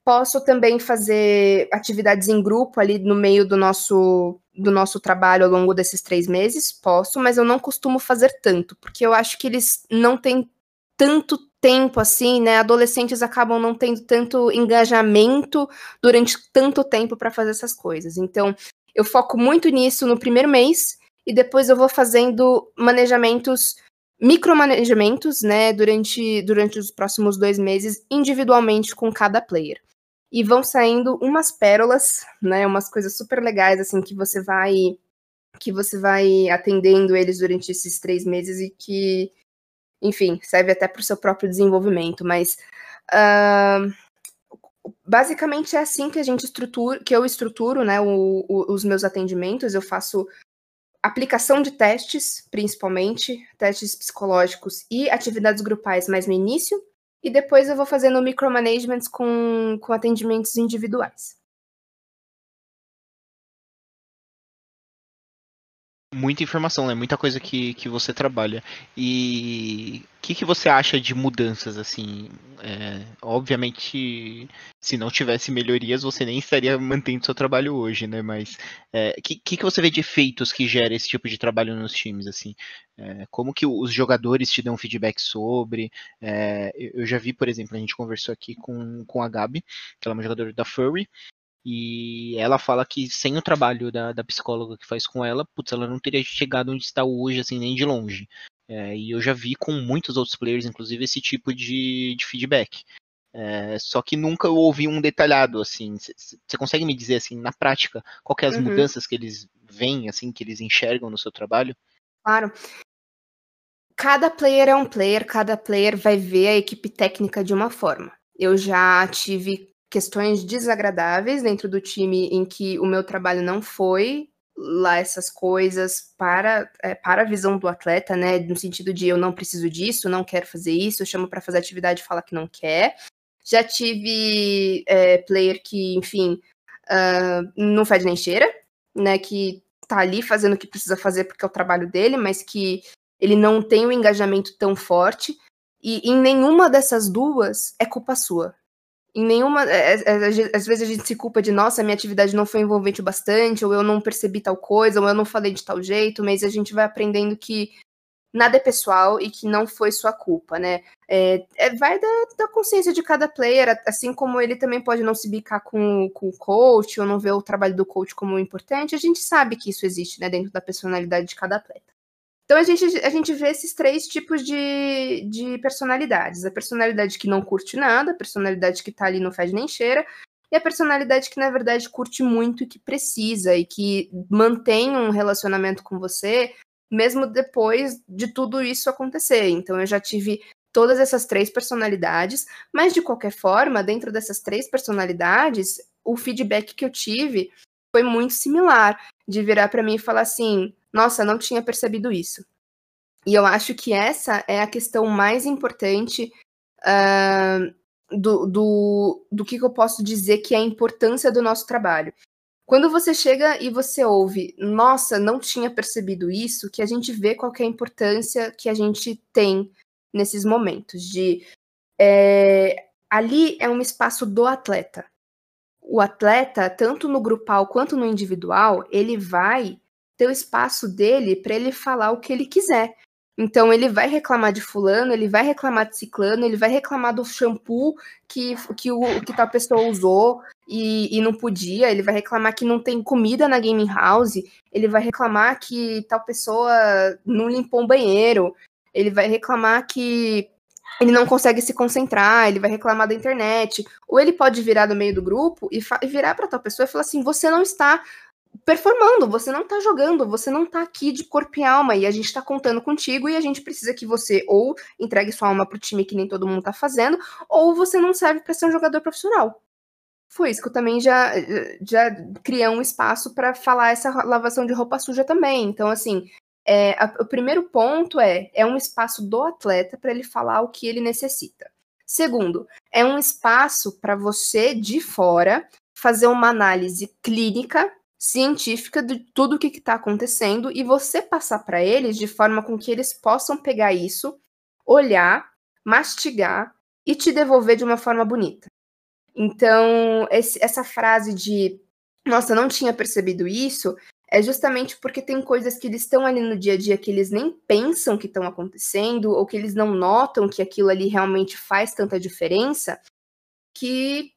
Posso também fazer atividades em grupo ali no meio do nosso do nosso trabalho ao longo desses três meses, posso, mas eu não costumo fazer tanto, porque eu acho que eles não têm tanto tempo assim, né? Adolescentes acabam não tendo tanto engajamento durante tanto tempo para fazer essas coisas. Então, eu foco muito nisso no primeiro mês e depois eu vou fazendo manejamentos, micromanejamentos, né, durante, durante os próximos dois meses, individualmente com cada player. E vão saindo umas pérolas, né, umas coisas super legais, assim, que você vai que você vai atendendo eles durante esses três meses e que enfim, serve até para o seu próprio desenvolvimento, mas uh, basicamente é assim que a gente estrutura, que eu estruturo, né, o, o, os meus atendimentos, eu faço aplicação de testes, principalmente, testes psicológicos e atividades grupais mais no início, e depois eu vou fazendo micromanagements com, com atendimentos individuais. Muita informação, né? Muita coisa que, que você trabalha. E o que, que você acha de mudanças, assim? É, obviamente, se não tivesse melhorias, você nem estaria mantendo seu trabalho hoje, né? Mas o é, que, que, que você vê de efeitos que gera esse tipo de trabalho nos times, assim? É, como que os jogadores te dão feedback sobre? É, eu já vi, por exemplo, a gente conversou aqui com, com a Gabi, que ela é uma jogadora da Furry, e ela fala que sem o trabalho da, da psicóloga que faz com ela, putz, ela não teria chegado onde está hoje, assim, nem de longe. É, e eu já vi com muitos outros players, inclusive, esse tipo de, de feedback. É, só que nunca eu ouvi um detalhado, assim. Você consegue me dizer, assim, na prática, qual é as uhum. mudanças que eles veem, assim, que eles enxergam no seu trabalho? Claro. Cada player é um player, cada player vai ver a equipe técnica de uma forma. Eu já tive questões desagradáveis dentro do time em que o meu trabalho não foi lá essas coisas para, é, para a visão do atleta, né? No sentido de eu não preciso disso, não quero fazer isso, eu chamo para fazer atividade e fala que não quer. Já tive é, player que, enfim, uh, não fede nem cheira, né? Que tá ali fazendo o que precisa fazer porque é o trabalho dele, mas que ele não tem um engajamento tão forte. E em nenhuma dessas duas é culpa sua em nenhuma. É, é, é, às vezes a gente se culpa de, nossa, minha atividade não foi envolvente o bastante, ou eu não percebi tal coisa, ou eu não falei de tal jeito, mas a gente vai aprendendo que nada é pessoal e que não foi sua culpa, né? É, é, vai da, da, consciência de cada player, assim como ele também pode não se bicar com, com o coach, ou não ver o trabalho do coach como importante, a gente sabe que isso existe, né, dentro da personalidade de cada atleta. Então a gente, a gente vê esses três tipos de, de personalidades. A personalidade que não curte nada, a personalidade que tá ali não faz nem cheira, e a personalidade que, na verdade, curte muito e que precisa, e que mantém um relacionamento com você, mesmo depois de tudo isso acontecer. Então eu já tive todas essas três personalidades, mas de qualquer forma, dentro dessas três personalidades, o feedback que eu tive foi muito similar, de virar para mim e falar assim: nossa, não tinha percebido isso. E eu acho que essa é a questão mais importante uh, do, do, do que, que eu posso dizer que é a importância do nosso trabalho. Quando você chega e você ouve, nossa, não tinha percebido isso, que a gente vê qual é a importância que a gente tem nesses momentos de é, ali é um espaço do atleta. O atleta, tanto no grupal quanto no individual, ele vai ter o espaço dele para ele falar o que ele quiser. Então ele vai reclamar de fulano, ele vai reclamar de ciclano, ele vai reclamar do shampoo que, que, o, que tal pessoa usou e, e não podia, ele vai reclamar que não tem comida na gaming house, ele vai reclamar que tal pessoa não limpou um banheiro, ele vai reclamar que ele não consegue se concentrar, ele vai reclamar da internet, ou ele pode virar do meio do grupo e, e virar para tal pessoa e falar assim: você não está performando, você não tá jogando, você não tá aqui de corpo e alma e a gente tá contando contigo e a gente precisa que você ou entregue sua alma pro time que nem todo mundo tá fazendo, ou você não serve para ser um jogador profissional. Foi isso que eu também já, já criei um espaço para falar essa lavação de roupa suja também. Então, assim, é, a, o primeiro ponto é, é um espaço do atleta para ele falar o que ele necessita. Segundo, é um espaço para você de fora fazer uma análise clínica científica de tudo o que está acontecendo e você passar para eles de forma com que eles possam pegar isso, olhar, mastigar e te devolver de uma forma bonita. Então, esse, essa frase de nossa, não tinha percebido isso, é justamente porque tem coisas que eles estão ali no dia a dia que eles nem pensam que estão acontecendo, ou que eles não notam que aquilo ali realmente faz tanta diferença, que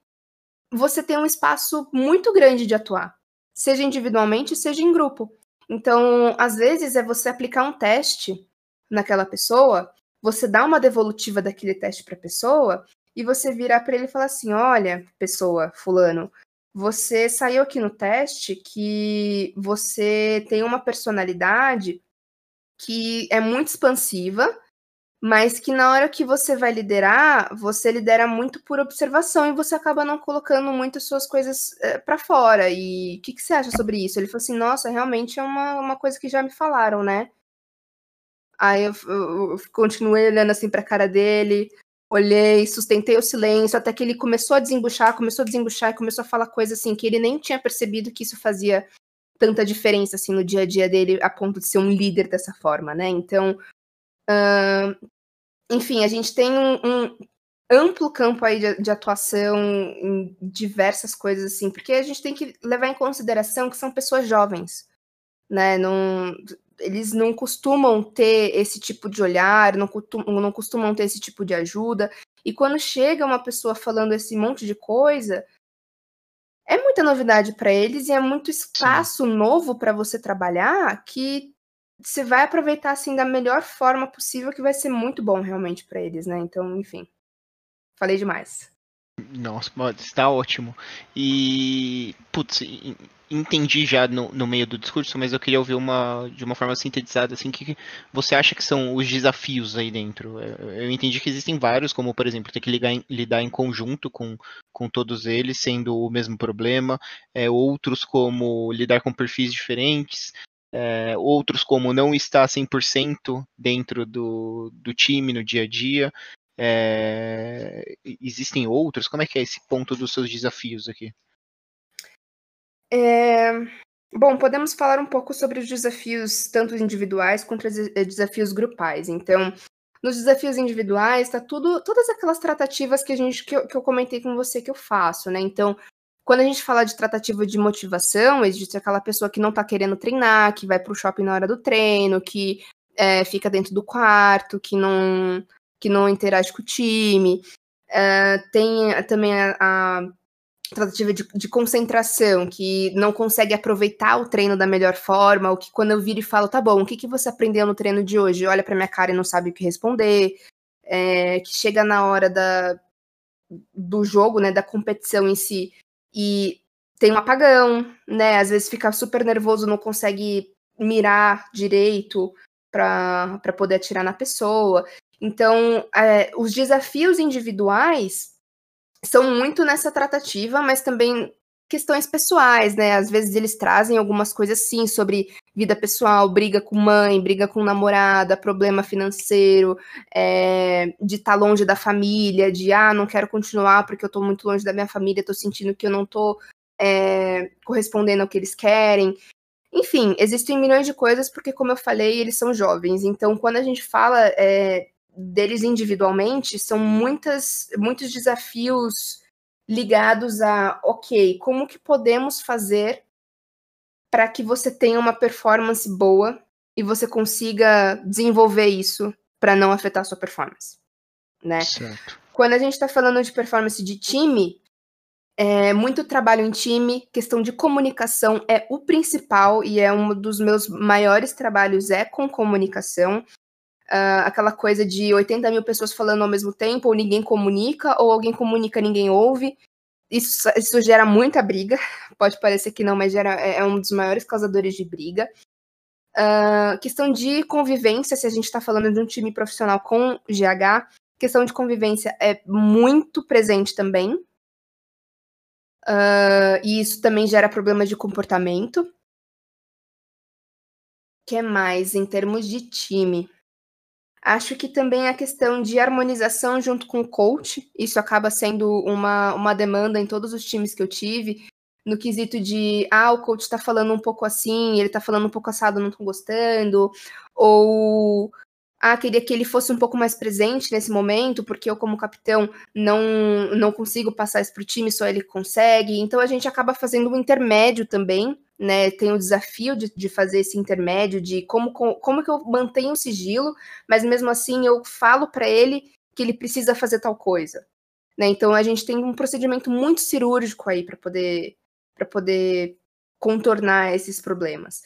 você tem um espaço muito grande de atuar seja individualmente, seja em grupo. Então, às vezes, é você aplicar um teste naquela pessoa, você dá uma devolutiva daquele teste para a pessoa e você virar para ele e falar assim: olha, pessoa, fulano, você saiu aqui no teste que você tem uma personalidade que é muito expansiva mas que na hora que você vai liderar, você lidera muito por observação e você acaba não colocando muito suas coisas é, eh, para fora. E o que, que, você acha sobre isso? Ele falou assim: nossa, realmente é uma, uma coisa que já me falaram, né? Aí eu, eu, eu continuei olhando assim para a cara dele, olhei, sustentei o silêncio, até que ele começou a desembuchar, começou a desembuchar e começou a falar coisas assim que ele nem tinha percebido que isso fazia tanta diferença assim no dia a dia dele a ponto de ser um líder dessa forma, né? Então, Uh, enfim, a gente tem um, um amplo campo aí de, de, atuação em diversas coisas assim, porque a gente tem que levar em consideração que são pessoas jovens, né? Não, eles não costumam ter esse tipo de olhar, não, costumam, não costumam ter esse tipo de ajuda. E quando chega uma pessoa falando esse monte de coisa, é muita novidade para eles e é muito espaço Sim. novo para você trabalhar que você vai aproveitar assim da melhor forma possível, que vai ser muito bom realmente para eles, né? Então, enfim. Falei demais. Nossa, está ótimo. E, putz, entendi já no, no, meio do discurso, mas eu queria ouvir uma de uma forma sintetizada, assim, que você acha que são os desafios aí dentro? Eu entendi que existem vários, como, por exemplo, ter que ligar lidar em conjunto com, com todos eles, sendo o mesmo problema, é, outros como lidar com perfis diferentes, é, outros como não está 100% dentro do, do time no dia a dia. É, existem outros? Como é que é esse ponto dos seus desafios aqui? É, bom, podemos falar um pouco sobre os desafios tanto individuais quanto os eh, desafios grupais. Então, nos desafios individuais, está tudo, todas aquelas tratativas que a gente que eu, que eu comentei com você que eu faço, né? Então, quando a gente fala de tratativa de motivação, existe aquela pessoa que não tá querendo treinar, que vai pro shopping na hora do treino, que é, fica dentro do quarto, que não, que não interage com o time. É, tem também a, a tratativa de, de, concentração, que não consegue aproveitar o treino da melhor forma, ou que quando eu viro e falo, tá bom, o que, que você aprendeu no treino de hoje? Olha pra minha cara e não sabe o que responder. É, que chega na hora da, do jogo, né, da competição em si, e tem um apagão, né? Às vezes fica super nervoso, não consegue mirar direito para poder atirar na pessoa. Então, é, os desafios individuais são muito nessa tratativa, mas também questões pessoais, né? Às vezes eles trazem algumas coisas sim sobre vida pessoal, briga com mãe, briga com namorada, problema financeiro, é, de estar tá longe da família, de ah, não quero continuar porque eu estou muito longe da minha família, estou sentindo que eu não estou é, correspondendo ao que eles querem. Enfim, existem milhões de coisas, porque, como eu falei, eles são jovens. Então, quando a gente fala é, deles individualmente, são muitas, muitos desafios ligados a, ok, como que podemos fazer para que você tenha uma performance boa e você consiga desenvolver isso para não afetar a sua performance, né? Certo. Quando a gente está falando de performance de time, é muito trabalho em time, questão de comunicação é o principal e é um dos meus maiores trabalhos é com comunicação. Uh, aquela coisa de 80 mil pessoas falando ao mesmo tempo, ou ninguém comunica, ou alguém comunica ninguém ouve. Isso, isso gera muita briga. Pode parecer que não, mas gera, é, é um dos maiores causadores de briga. Uh, questão de convivência, se a gente está falando de um time profissional com GH, questão de convivência é muito presente também. Uh, e isso também gera problemas de comportamento. O que mais em termos de time? Acho que também a questão de harmonização junto com o coach, isso acaba sendo uma, uma demanda em todos os times que eu tive, no quesito de, ah, o coach tá falando um pouco assim, ele tá falando um pouco assado, não tô gostando, ou ah, queria que ele fosse um pouco mais presente nesse momento, porque eu, como capitão, não, não consigo passar isso para o time, só ele consegue. Então a gente acaba fazendo um intermédio também, né? Tem o desafio de, de fazer esse intermédio, de como, como que eu mantenho o sigilo, mas mesmo assim eu falo para ele que ele precisa fazer tal coisa. Né? Então a gente tem um procedimento muito cirúrgico aí para poder, poder contornar esses problemas.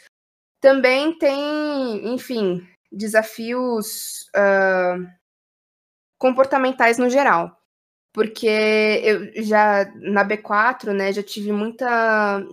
Também tem, enfim, desafios uh, comportamentais no geral. Porque eu já na B4, né, já tive muita,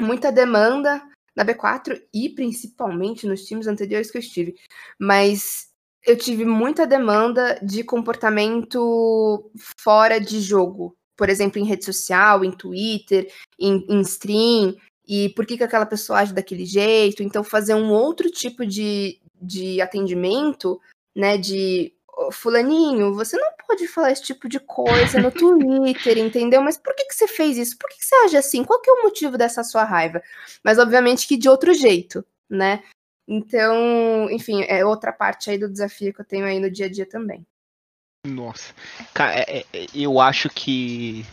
muita demanda na B4 e principalmente nos times anteriores que eu estive. Mas eu tive muita demanda de comportamento fora de jogo. Por exemplo, em rede social, em Twitter, em, em stream, e por que, que aquela pessoa age daquele jeito. Então, fazer um outro tipo de, de atendimento, né, de fulaninho, você não pode falar esse tipo de coisa no [laughs] Twitter, entendeu? Mas por que, que você fez isso? Por que, que você age assim? Qual que é o motivo dessa sua raiva? Mas obviamente que de outro jeito, né? Então, enfim, é outra parte aí do desafio que eu tenho aí no dia a dia também. Nossa, cara, é, é, eu acho que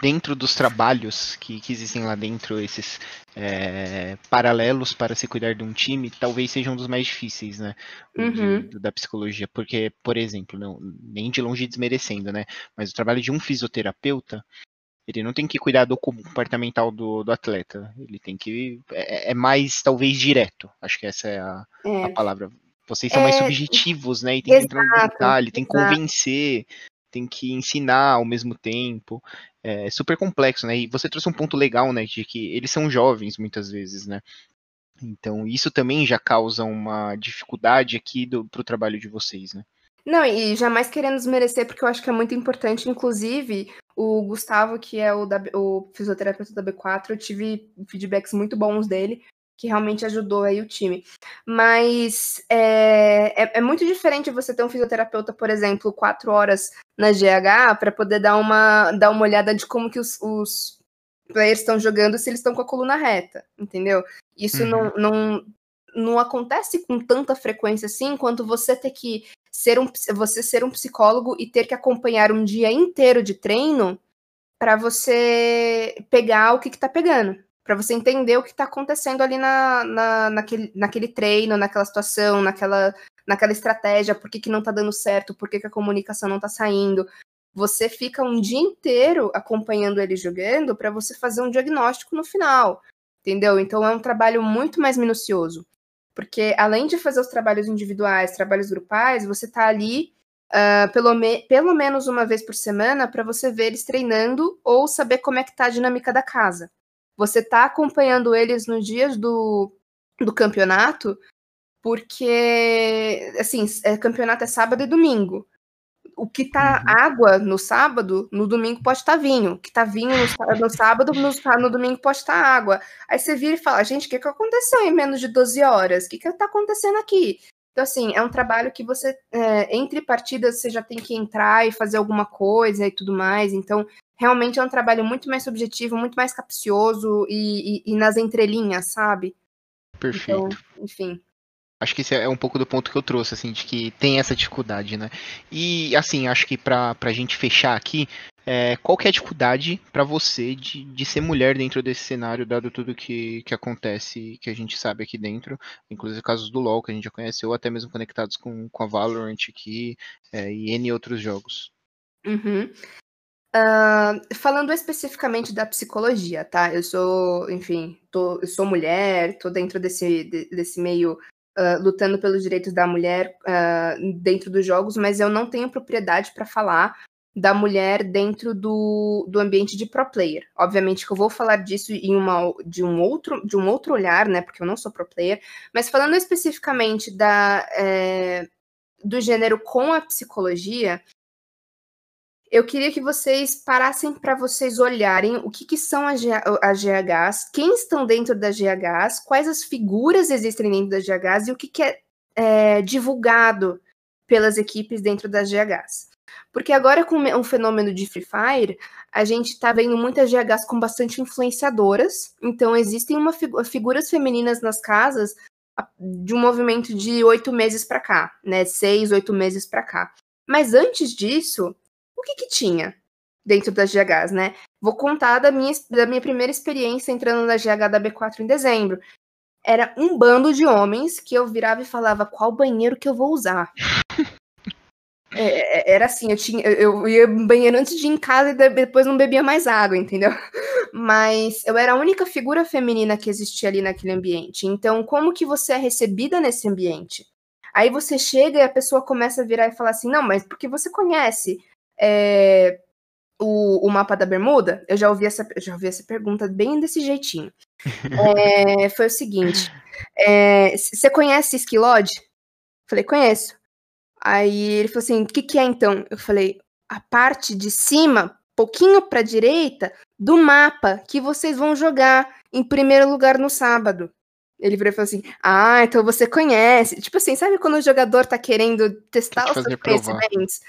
dentro dos trabalhos que, que existem lá dentro, esses é, paralelos para se cuidar de um time, talvez sejam um dos mais difíceis, né? Uhum. Da psicologia. Porque, por exemplo, não, nem de longe desmerecendo, né? Mas o trabalho de um fisioterapeuta, ele não tem que cuidar do comportamental do, do atleta. Ele tem que. É, é, mais, talvez, direto. Acho que essa é a, é. a palavra. Vocês são mais é, subjetivos, né? E tem exato, que entrar no detalhe, tem que convencer tem que ensinar ao mesmo tempo. É super complexo, né? E você trouxe um ponto legal, né? De que eles são jovens muitas vezes, né? Então, isso também já causa uma dificuldade aqui para o trabalho de vocês, né? Não, e jamais querendo desmerecer, porque eu acho que é muito importante. Inclusive, o Gustavo, que é o, da, o fisioterapeuta da B4, eu tive feedbacks muito bons dele, que realmente ajudou aí o time. Mas é, é, é, muito diferente você ter um fisioterapeuta, por exemplo, quatro horas na GH para poder dar uma, dar uma olhada de como que os, os players estão jogando se eles estão com a coluna reta, entendeu? Isso uhum. não, não, não acontece com tanta frequência assim quanto você ter que ser um você ser um psicólogo e ter que acompanhar um dia inteiro de treino para você pegar o que, que tá pegando para você entender o que está acontecendo ali na, na, naquele, naquele treino, naquela situação, naquela, naquela estratégia, por que, que não está dando certo, por que, que a comunicação não está saindo. Você fica um dia inteiro acompanhando ele jogando para você fazer um diagnóstico no final, entendeu? Então é um trabalho muito mais minucioso. Porque além de fazer os trabalhos individuais, trabalhos grupais, você está ali uh, pelo, me pelo menos uma vez por semana para você ver eles treinando ou saber como é que está a dinâmica da casa você tá acompanhando eles nos dias do, do campeonato, porque, assim, é, campeonato é sábado e domingo. o que tá uhum. água no sábado, no domingo pode estar tá vinho. O que tá vinho no, no sábado, no, no, domingo pode estar tá água. Aí você vira e fala, gente, o que, que aconteceu em menos de 12 horas? O que, que tá acontecendo aqui? Então, assim, é um trabalho que você, é, entre partidas, você já tem que entrar e fazer alguma coisa e tudo mais. Então, realmente é um trabalho muito mais subjetivo, muito mais capcioso e, e, e nas entrelinhas, sabe? Perfeito. Então, enfim. Acho que esse é um pouco do ponto que eu trouxe, assim, de que tem essa dificuldade, né? E, assim, acho que pra, pra gente fechar aqui, é, qual que é a dificuldade para você de, de ser mulher dentro desse cenário, dado tudo que, que acontece, que a gente sabe aqui dentro, inclusive casos do LoL que a gente já conhece, ou até mesmo conectados com, com a Valorant aqui é, e N outros jogos? Uhum. Uh, falando especificamente da psicologia, tá? Eu sou, enfim, tô, eu sou mulher, tô dentro desse, desse meio uh, lutando pelos direitos da mulher uh, dentro dos jogos, mas eu não tenho propriedade para falar da mulher dentro do, do ambiente de pro player. Obviamente que eu vou falar disso em uma, de, um outro, de um outro olhar, né? Porque eu não sou pro player, mas falando especificamente da, é, do gênero com a psicologia, eu queria que vocês parassem para vocês olharem o que, que são as, GHs, quem estão dentro das GHs, quais as figuras existem dentro das GHs e o que, que é, é divulgado pelas equipes dentro das GHs. Porque agora, com um fenômeno de Free Fire, a gente está vendo muitas GHs com bastante influenciadoras. Então, existem uma figuras femininas nas casas de um movimento de oito meses para cá, né? Seis, oito meses para cá. Mas antes disso, o que, que tinha dentro das GHs, né? Vou contar da minha, da minha primeira experiência entrando na GH da B4 em dezembro. Era um bando de homens que eu virava e falava qual banheiro que eu vou usar. [laughs] É, é, era assim, eu, tinha, eu ia no banheiro antes de ir em casa e depois não bebia mais água, entendeu? [laughs] Mas eu era a única figura feminina que existia ali naquele ambiente. Então, como que você é recebida nesse ambiente? Aí você chega e a pessoa começa a virar e falar assim: não, mas porque você conhece é, o, o mapa da Bermuda? Eu já ouvi essa, já ouvi essa pergunta bem desse jeitinho. [laughs] É, foi o seguinte: é, você conhece Esquilode? Falei, conheço. Aí ele falou assim: o que, que é então? Eu falei: a parte de cima, pouquinho para direita, do mapa que vocês vão jogar em primeiro lugar no sábado. Ele virou e falou assim: Ah, então você conhece. Tipo assim, sabe quando o jogador tá querendo testar os seus conhecimentos?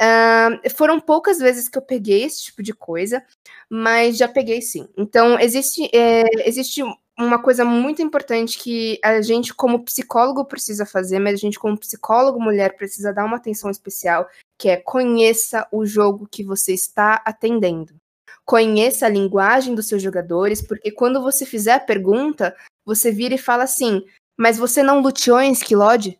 Uh, foram poucas vezes que eu peguei esse tipo de coisa, mas já peguei sim. Então, existe, é, existe uma coisa muito importante que a gente, como psicólogo, precisa fazer, mas a gente, como psicólogo mulher, precisa dar uma atenção especial, que é conheça o jogo que você está atendendo. Conheça a linguagem dos seus jogadores, porque quando você fizer a pergunta, você vira e fala assim: Mas você não luteou em Skillod?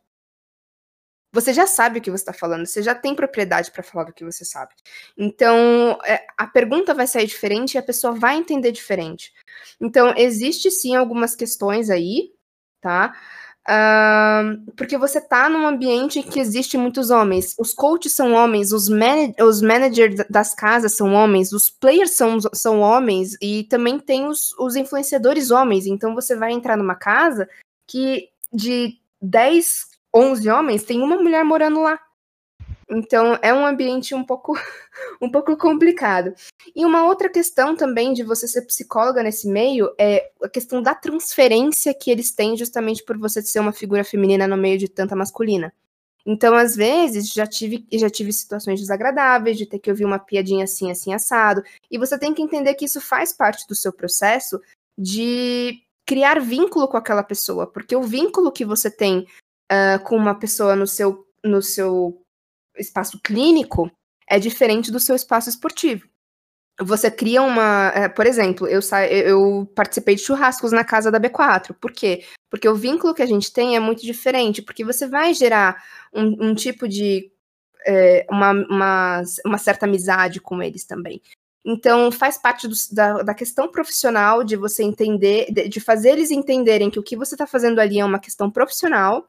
Você já sabe o que você está falando, você já tem propriedade para falar do que você sabe. Então, é, a pergunta vai sair diferente e a pessoa vai entender diferente. Então, existe sim algumas questões aí, tá? Uh, porque você está num ambiente que existe muitos homens. Os coaches são homens, os, os managers das casas são homens, os players são, são homens, e também tem os, os influenciadores homens. Então, você vai entrar numa casa que de 10 11 homens, tem uma mulher morando lá. Então é um ambiente um pouco [laughs] um pouco complicado. E uma outra questão também de você ser psicóloga nesse meio é a questão da transferência que eles têm justamente por você ser uma figura feminina no meio de tanta masculina. Então, às vezes, já tive, já tive situações desagradáveis de ter que ouvir uma piadinha assim, assim, assado. E você tem que entender que isso faz parte do seu processo de criar vínculo com aquela pessoa, porque o vínculo que você tem uh, com uma pessoa no seu, no seu espaço clínico é diferente do seu espaço esportivo. Você cria uma. Uh, por exemplo, eu, eu participei de churrascos na casa da B4. Por quê? Porque o vínculo que a gente tem é muito diferente, porque você vai gerar um, um tipo de. É, uma, uma, uma certa amizade com eles também. Então, faz parte do, da, da, questão profissional de você entender, de, de, fazer eles entenderem que o que você está fazendo ali é uma questão profissional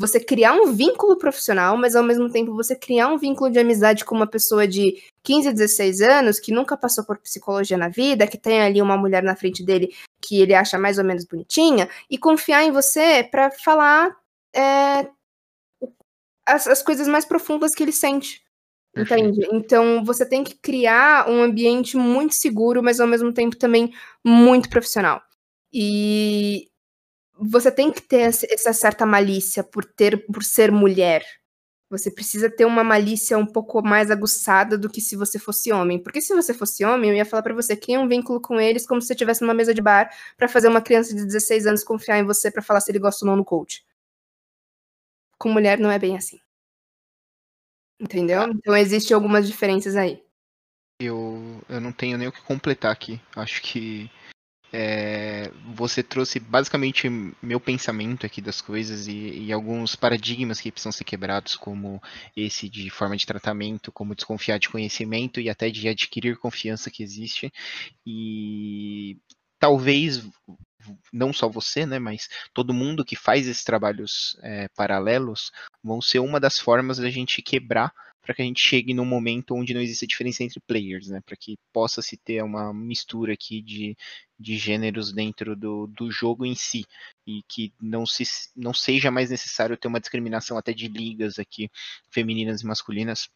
você criar um vínculo profissional, mas ao mesmo tempo você criar um vínculo de amizade com uma pessoa de 15, 16 anos que nunca passou por psicologia na vida, que tem ali uma mulher na frente dele que ele acha mais ou menos bonitinha, e confiar em você para falar é, as, as coisas mais profundas que ele sente. Entende? Então você tem que criar um ambiente muito seguro, mas ao mesmo tempo também muito profissional. E você tem que ter essa certa malícia por ter por ser mulher. Você precisa ter uma malícia um pouco mais aguçada do que se você fosse homem. Porque se você fosse homem, eu ia falar para você que um vínculo com eles como se você estivesse numa mesa de bar para fazer uma criança de 16 anos confiar em você para falar se ele gosta ou não no coach. Com mulher não é bem assim. Entendeu? Então existem algumas diferenças aí. Eu, eu não tenho nem o que completar aqui. Acho que é, você trouxe basicamente meu pensamento aqui das coisas e, e, alguns paradigmas que precisam ser quebrados, como esse de forma de tratamento, como desconfiar de conhecimento e até de adquirir confiança que existe. E talvez não só você, né, mas todo mundo que faz esses trabalhos é, paralelos vão ser uma das formas da gente quebrar para que a gente chegue num momento onde não exista diferença entre players, né, para que possa se ter uma mistura aqui de, de gêneros dentro do, do jogo em si e que não se não seja mais necessário ter uma discriminação até de ligas aqui femininas e masculinas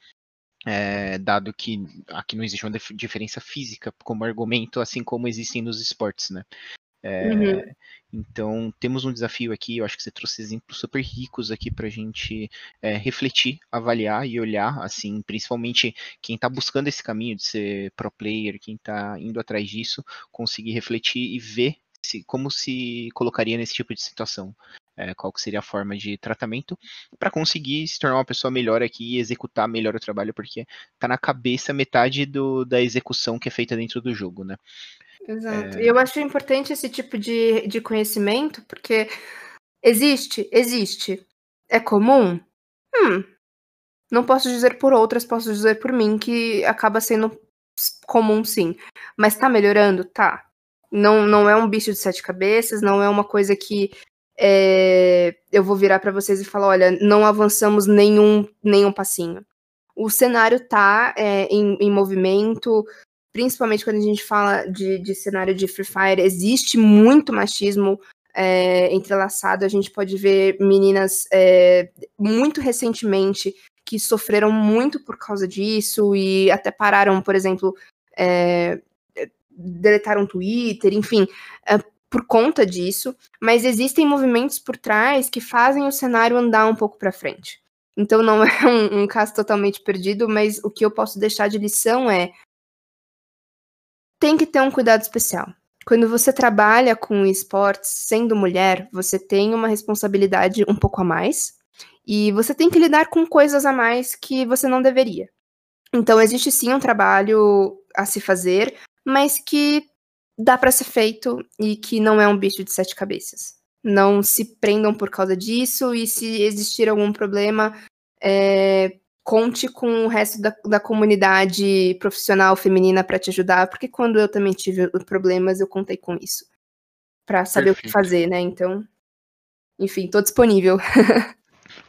é, dado que aqui não existe uma diferença física como argumento, assim como existem nos esportes, né? É, uhum. Então, temos um desafio aqui. Eu acho que você trouxe exemplos super ricos aqui para a gente é, refletir, avaliar e olhar, assim, principalmente quem está buscando esse caminho de ser pro player, quem está indo atrás disso, conseguir refletir e ver se, como se colocaria nesse tipo de situação. É, qual que seria a forma de tratamento para conseguir se tornar uma pessoa melhor aqui e executar melhor o trabalho, porque está na cabeça metade do, da execução que é feita dentro do jogo, né? Exato. É... E eu acho importante esse tipo de, de conhecimento, porque existe, existe. É comum? Hum. Não posso dizer por outras, posso dizer por mim, que acaba sendo comum sim. Mas tá melhorando? Tá. Não, não é um bicho de sete cabeças, não é uma coisa que é, eu vou virar para vocês e falar: olha, não avançamos nenhum, nenhum passinho. O cenário tá é, em, em movimento, principalmente quando a gente fala de, de cenário de Free Fire, existe muito machismo é, entrelaçado. A gente pode ver meninas é, muito recentemente que sofreram muito por causa disso e até pararam, por exemplo, é, deletaram Twitter, enfim, é, por conta disso. Mas existem movimentos por trás que fazem o cenário andar um pouco para frente. Então não [laughs] é um, um caso totalmente perdido, mas o que eu posso deixar de lição é tem que ter um cuidado especial. Quando você trabalha com esportes sendo mulher, você tem uma responsabilidade um pouco a mais e você tem que lidar com coisas a mais que você não deveria. Então, existe sim um trabalho a se fazer, mas que dá para ser feito e que não é um bicho de sete cabeças. Não se prendam por causa disso e se existir algum problema, é, conte com o resto da, da comunidade profissional feminina para te ajudar, porque quando eu também tive problemas, eu contei com isso. para saber Perfeito. o que fazer, né? Então, enfim, tô disponível. [laughs]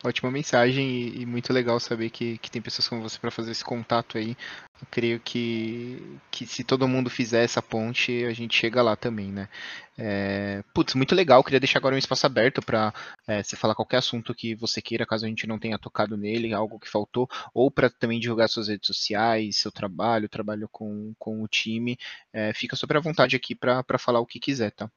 Ótima mensagem e, e, muito legal saber que, que tem pessoas como você para fazer esse contato aí. Eu creio que, que se todo mundo fizer essa ponte, a gente chega lá também, né? É, putz, muito legal. Queria deixar agora um espaço aberto para é, você falar qualquer assunto que você queira, caso a gente não tenha tocado nele, algo que faltou, ou para também divulgar suas redes sociais, seu trabalho, trabalho com, com o time. É, fica super à vontade aqui para falar o que quiser, tá?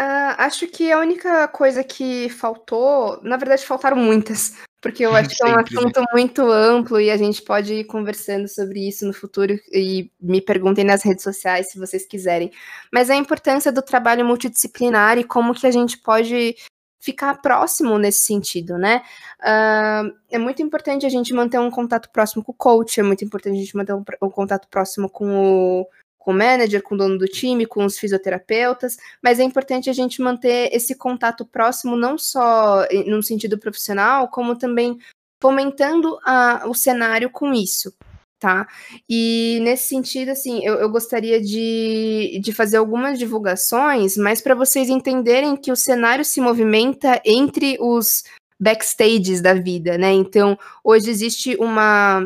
Uh, acho que a única coisa que faltou, na verdade faltaram muitas, porque eu [laughs] acho que é um né? assunto muito amplo e a gente pode ir conversando sobre isso no futuro e me perguntem nas redes sociais se vocês quiserem. Mas a importância do trabalho multidisciplinar e como que a gente pode ficar próximo nesse sentido, né? Uh, é muito importante a gente manter um contato próximo com o coach, é muito importante a gente manter um, um contato próximo com o com o manager, com o dono do time, com os fisioterapeutas, mas é importante a gente manter esse contato próximo, não só no sentido profissional, como também fomentando a, o cenário com isso, tá? E nesse sentido, assim, eu, eu gostaria de, de fazer algumas divulgações, mas para vocês entenderem que o cenário se movimenta entre os backstages da vida, né? Então, hoje existe uma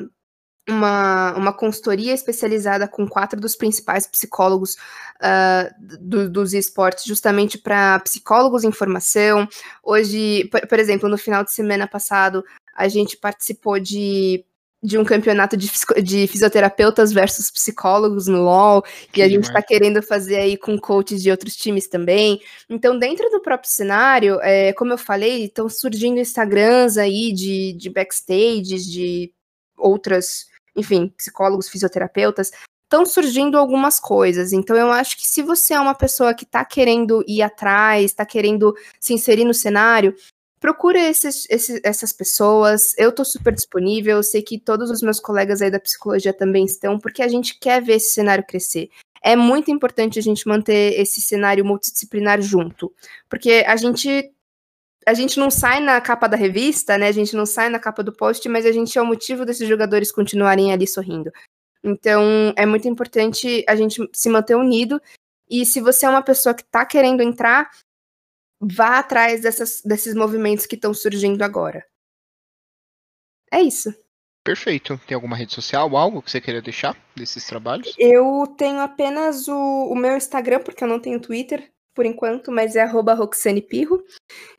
uma, uma consultoria especializada com quatro dos principais psicólogos uh, do, dos esportes, justamente para psicólogos em formação. Hoje, por, por, exemplo, no final de semana passado, a gente participou de de um campeonato de, de fisioterapeutas versus psicólogos no LoL, que, a gente está querendo fazer aí com coaches de outros times também. Então, dentro do próprio cenário, é, como eu falei, estão surgindo Instagrams aí de, de backstages, de outras, enfim, psicólogos, fisioterapeutas, estão surgindo algumas coisas. Então, eu acho que se você é uma pessoa que está querendo ir atrás, está querendo se inserir no cenário, procura esses, esses, essas pessoas. Eu estou super disponível. Eu sei que todos os meus colegas aí da psicologia também estão, porque a gente quer ver esse cenário crescer. É muito importante a gente manter esse cenário multidisciplinar junto, porque a gente a gente não sai na capa da revista, né? A gente não sai na capa do post, mas a gente é o motivo desses jogadores continuarem ali sorrindo. Então, é muito importante a gente se manter unido. E se você é uma pessoa que está querendo entrar, vá atrás dessas, desses movimentos que estão surgindo agora. É isso. Perfeito. Tem alguma rede social, algo que você queria deixar desses trabalhos? Eu tenho apenas o, o meu Instagram, porque eu não tenho Twitter por enquanto, mas é arroba Roxane Pirro.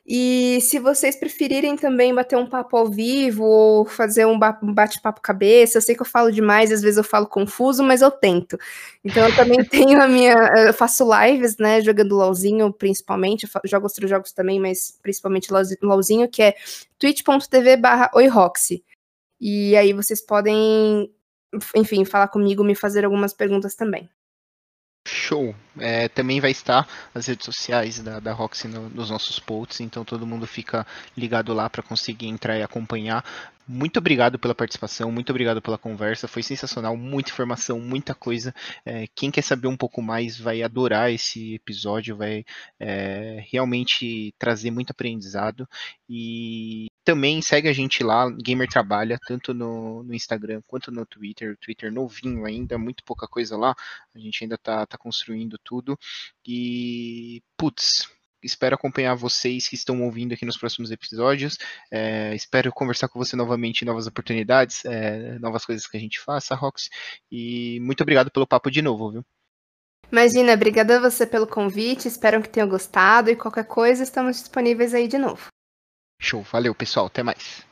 E se vocês preferirem também bater um papo ao vivo ou fazer um bate-papo cabeça, eu sei que eu falo demais, às vezes eu falo confuso, mas eu tento. Então eu também [laughs] tenho a minha. Eu faço lives, né? Jogando LOLzinho, principalmente. Eu jogo outros jogos também, mas principalmente LOLzinho, que é twitch.tv barra oiroxy. E aí vocês podem, enfim, falar comigo, me fazer algumas perguntas também. Show. É, também vai estar as redes sociais da, da Roxy no, nos nossos posts, então todo mundo fica ligado lá para conseguir entrar e acompanhar. Muito obrigado pela participação, muito obrigado pela conversa, foi sensacional, muita informação, muita coisa. É, quem quer saber um pouco mais vai adorar esse episódio, vai é, realmente trazer muito aprendizado. E também segue a gente lá, Gamer Trabalha, tanto no, no Instagram quanto no Twitter. O Twitter novinho ainda, muito pouca coisa lá. A gente ainda tá, tá construindo tudo. E, putz, espero acompanhar vocês que estão ouvindo aqui nos próximos episódios. É, espero conversar com você novamente em novas oportunidades, é, novas coisas que a gente faça, Rox. E muito obrigado pelo papo de novo, viu? Imagina, obrigada a você pelo convite, espero que tenham gostado e qualquer coisa estamos disponíveis aí de novo. Show, valeu pessoal, até mais.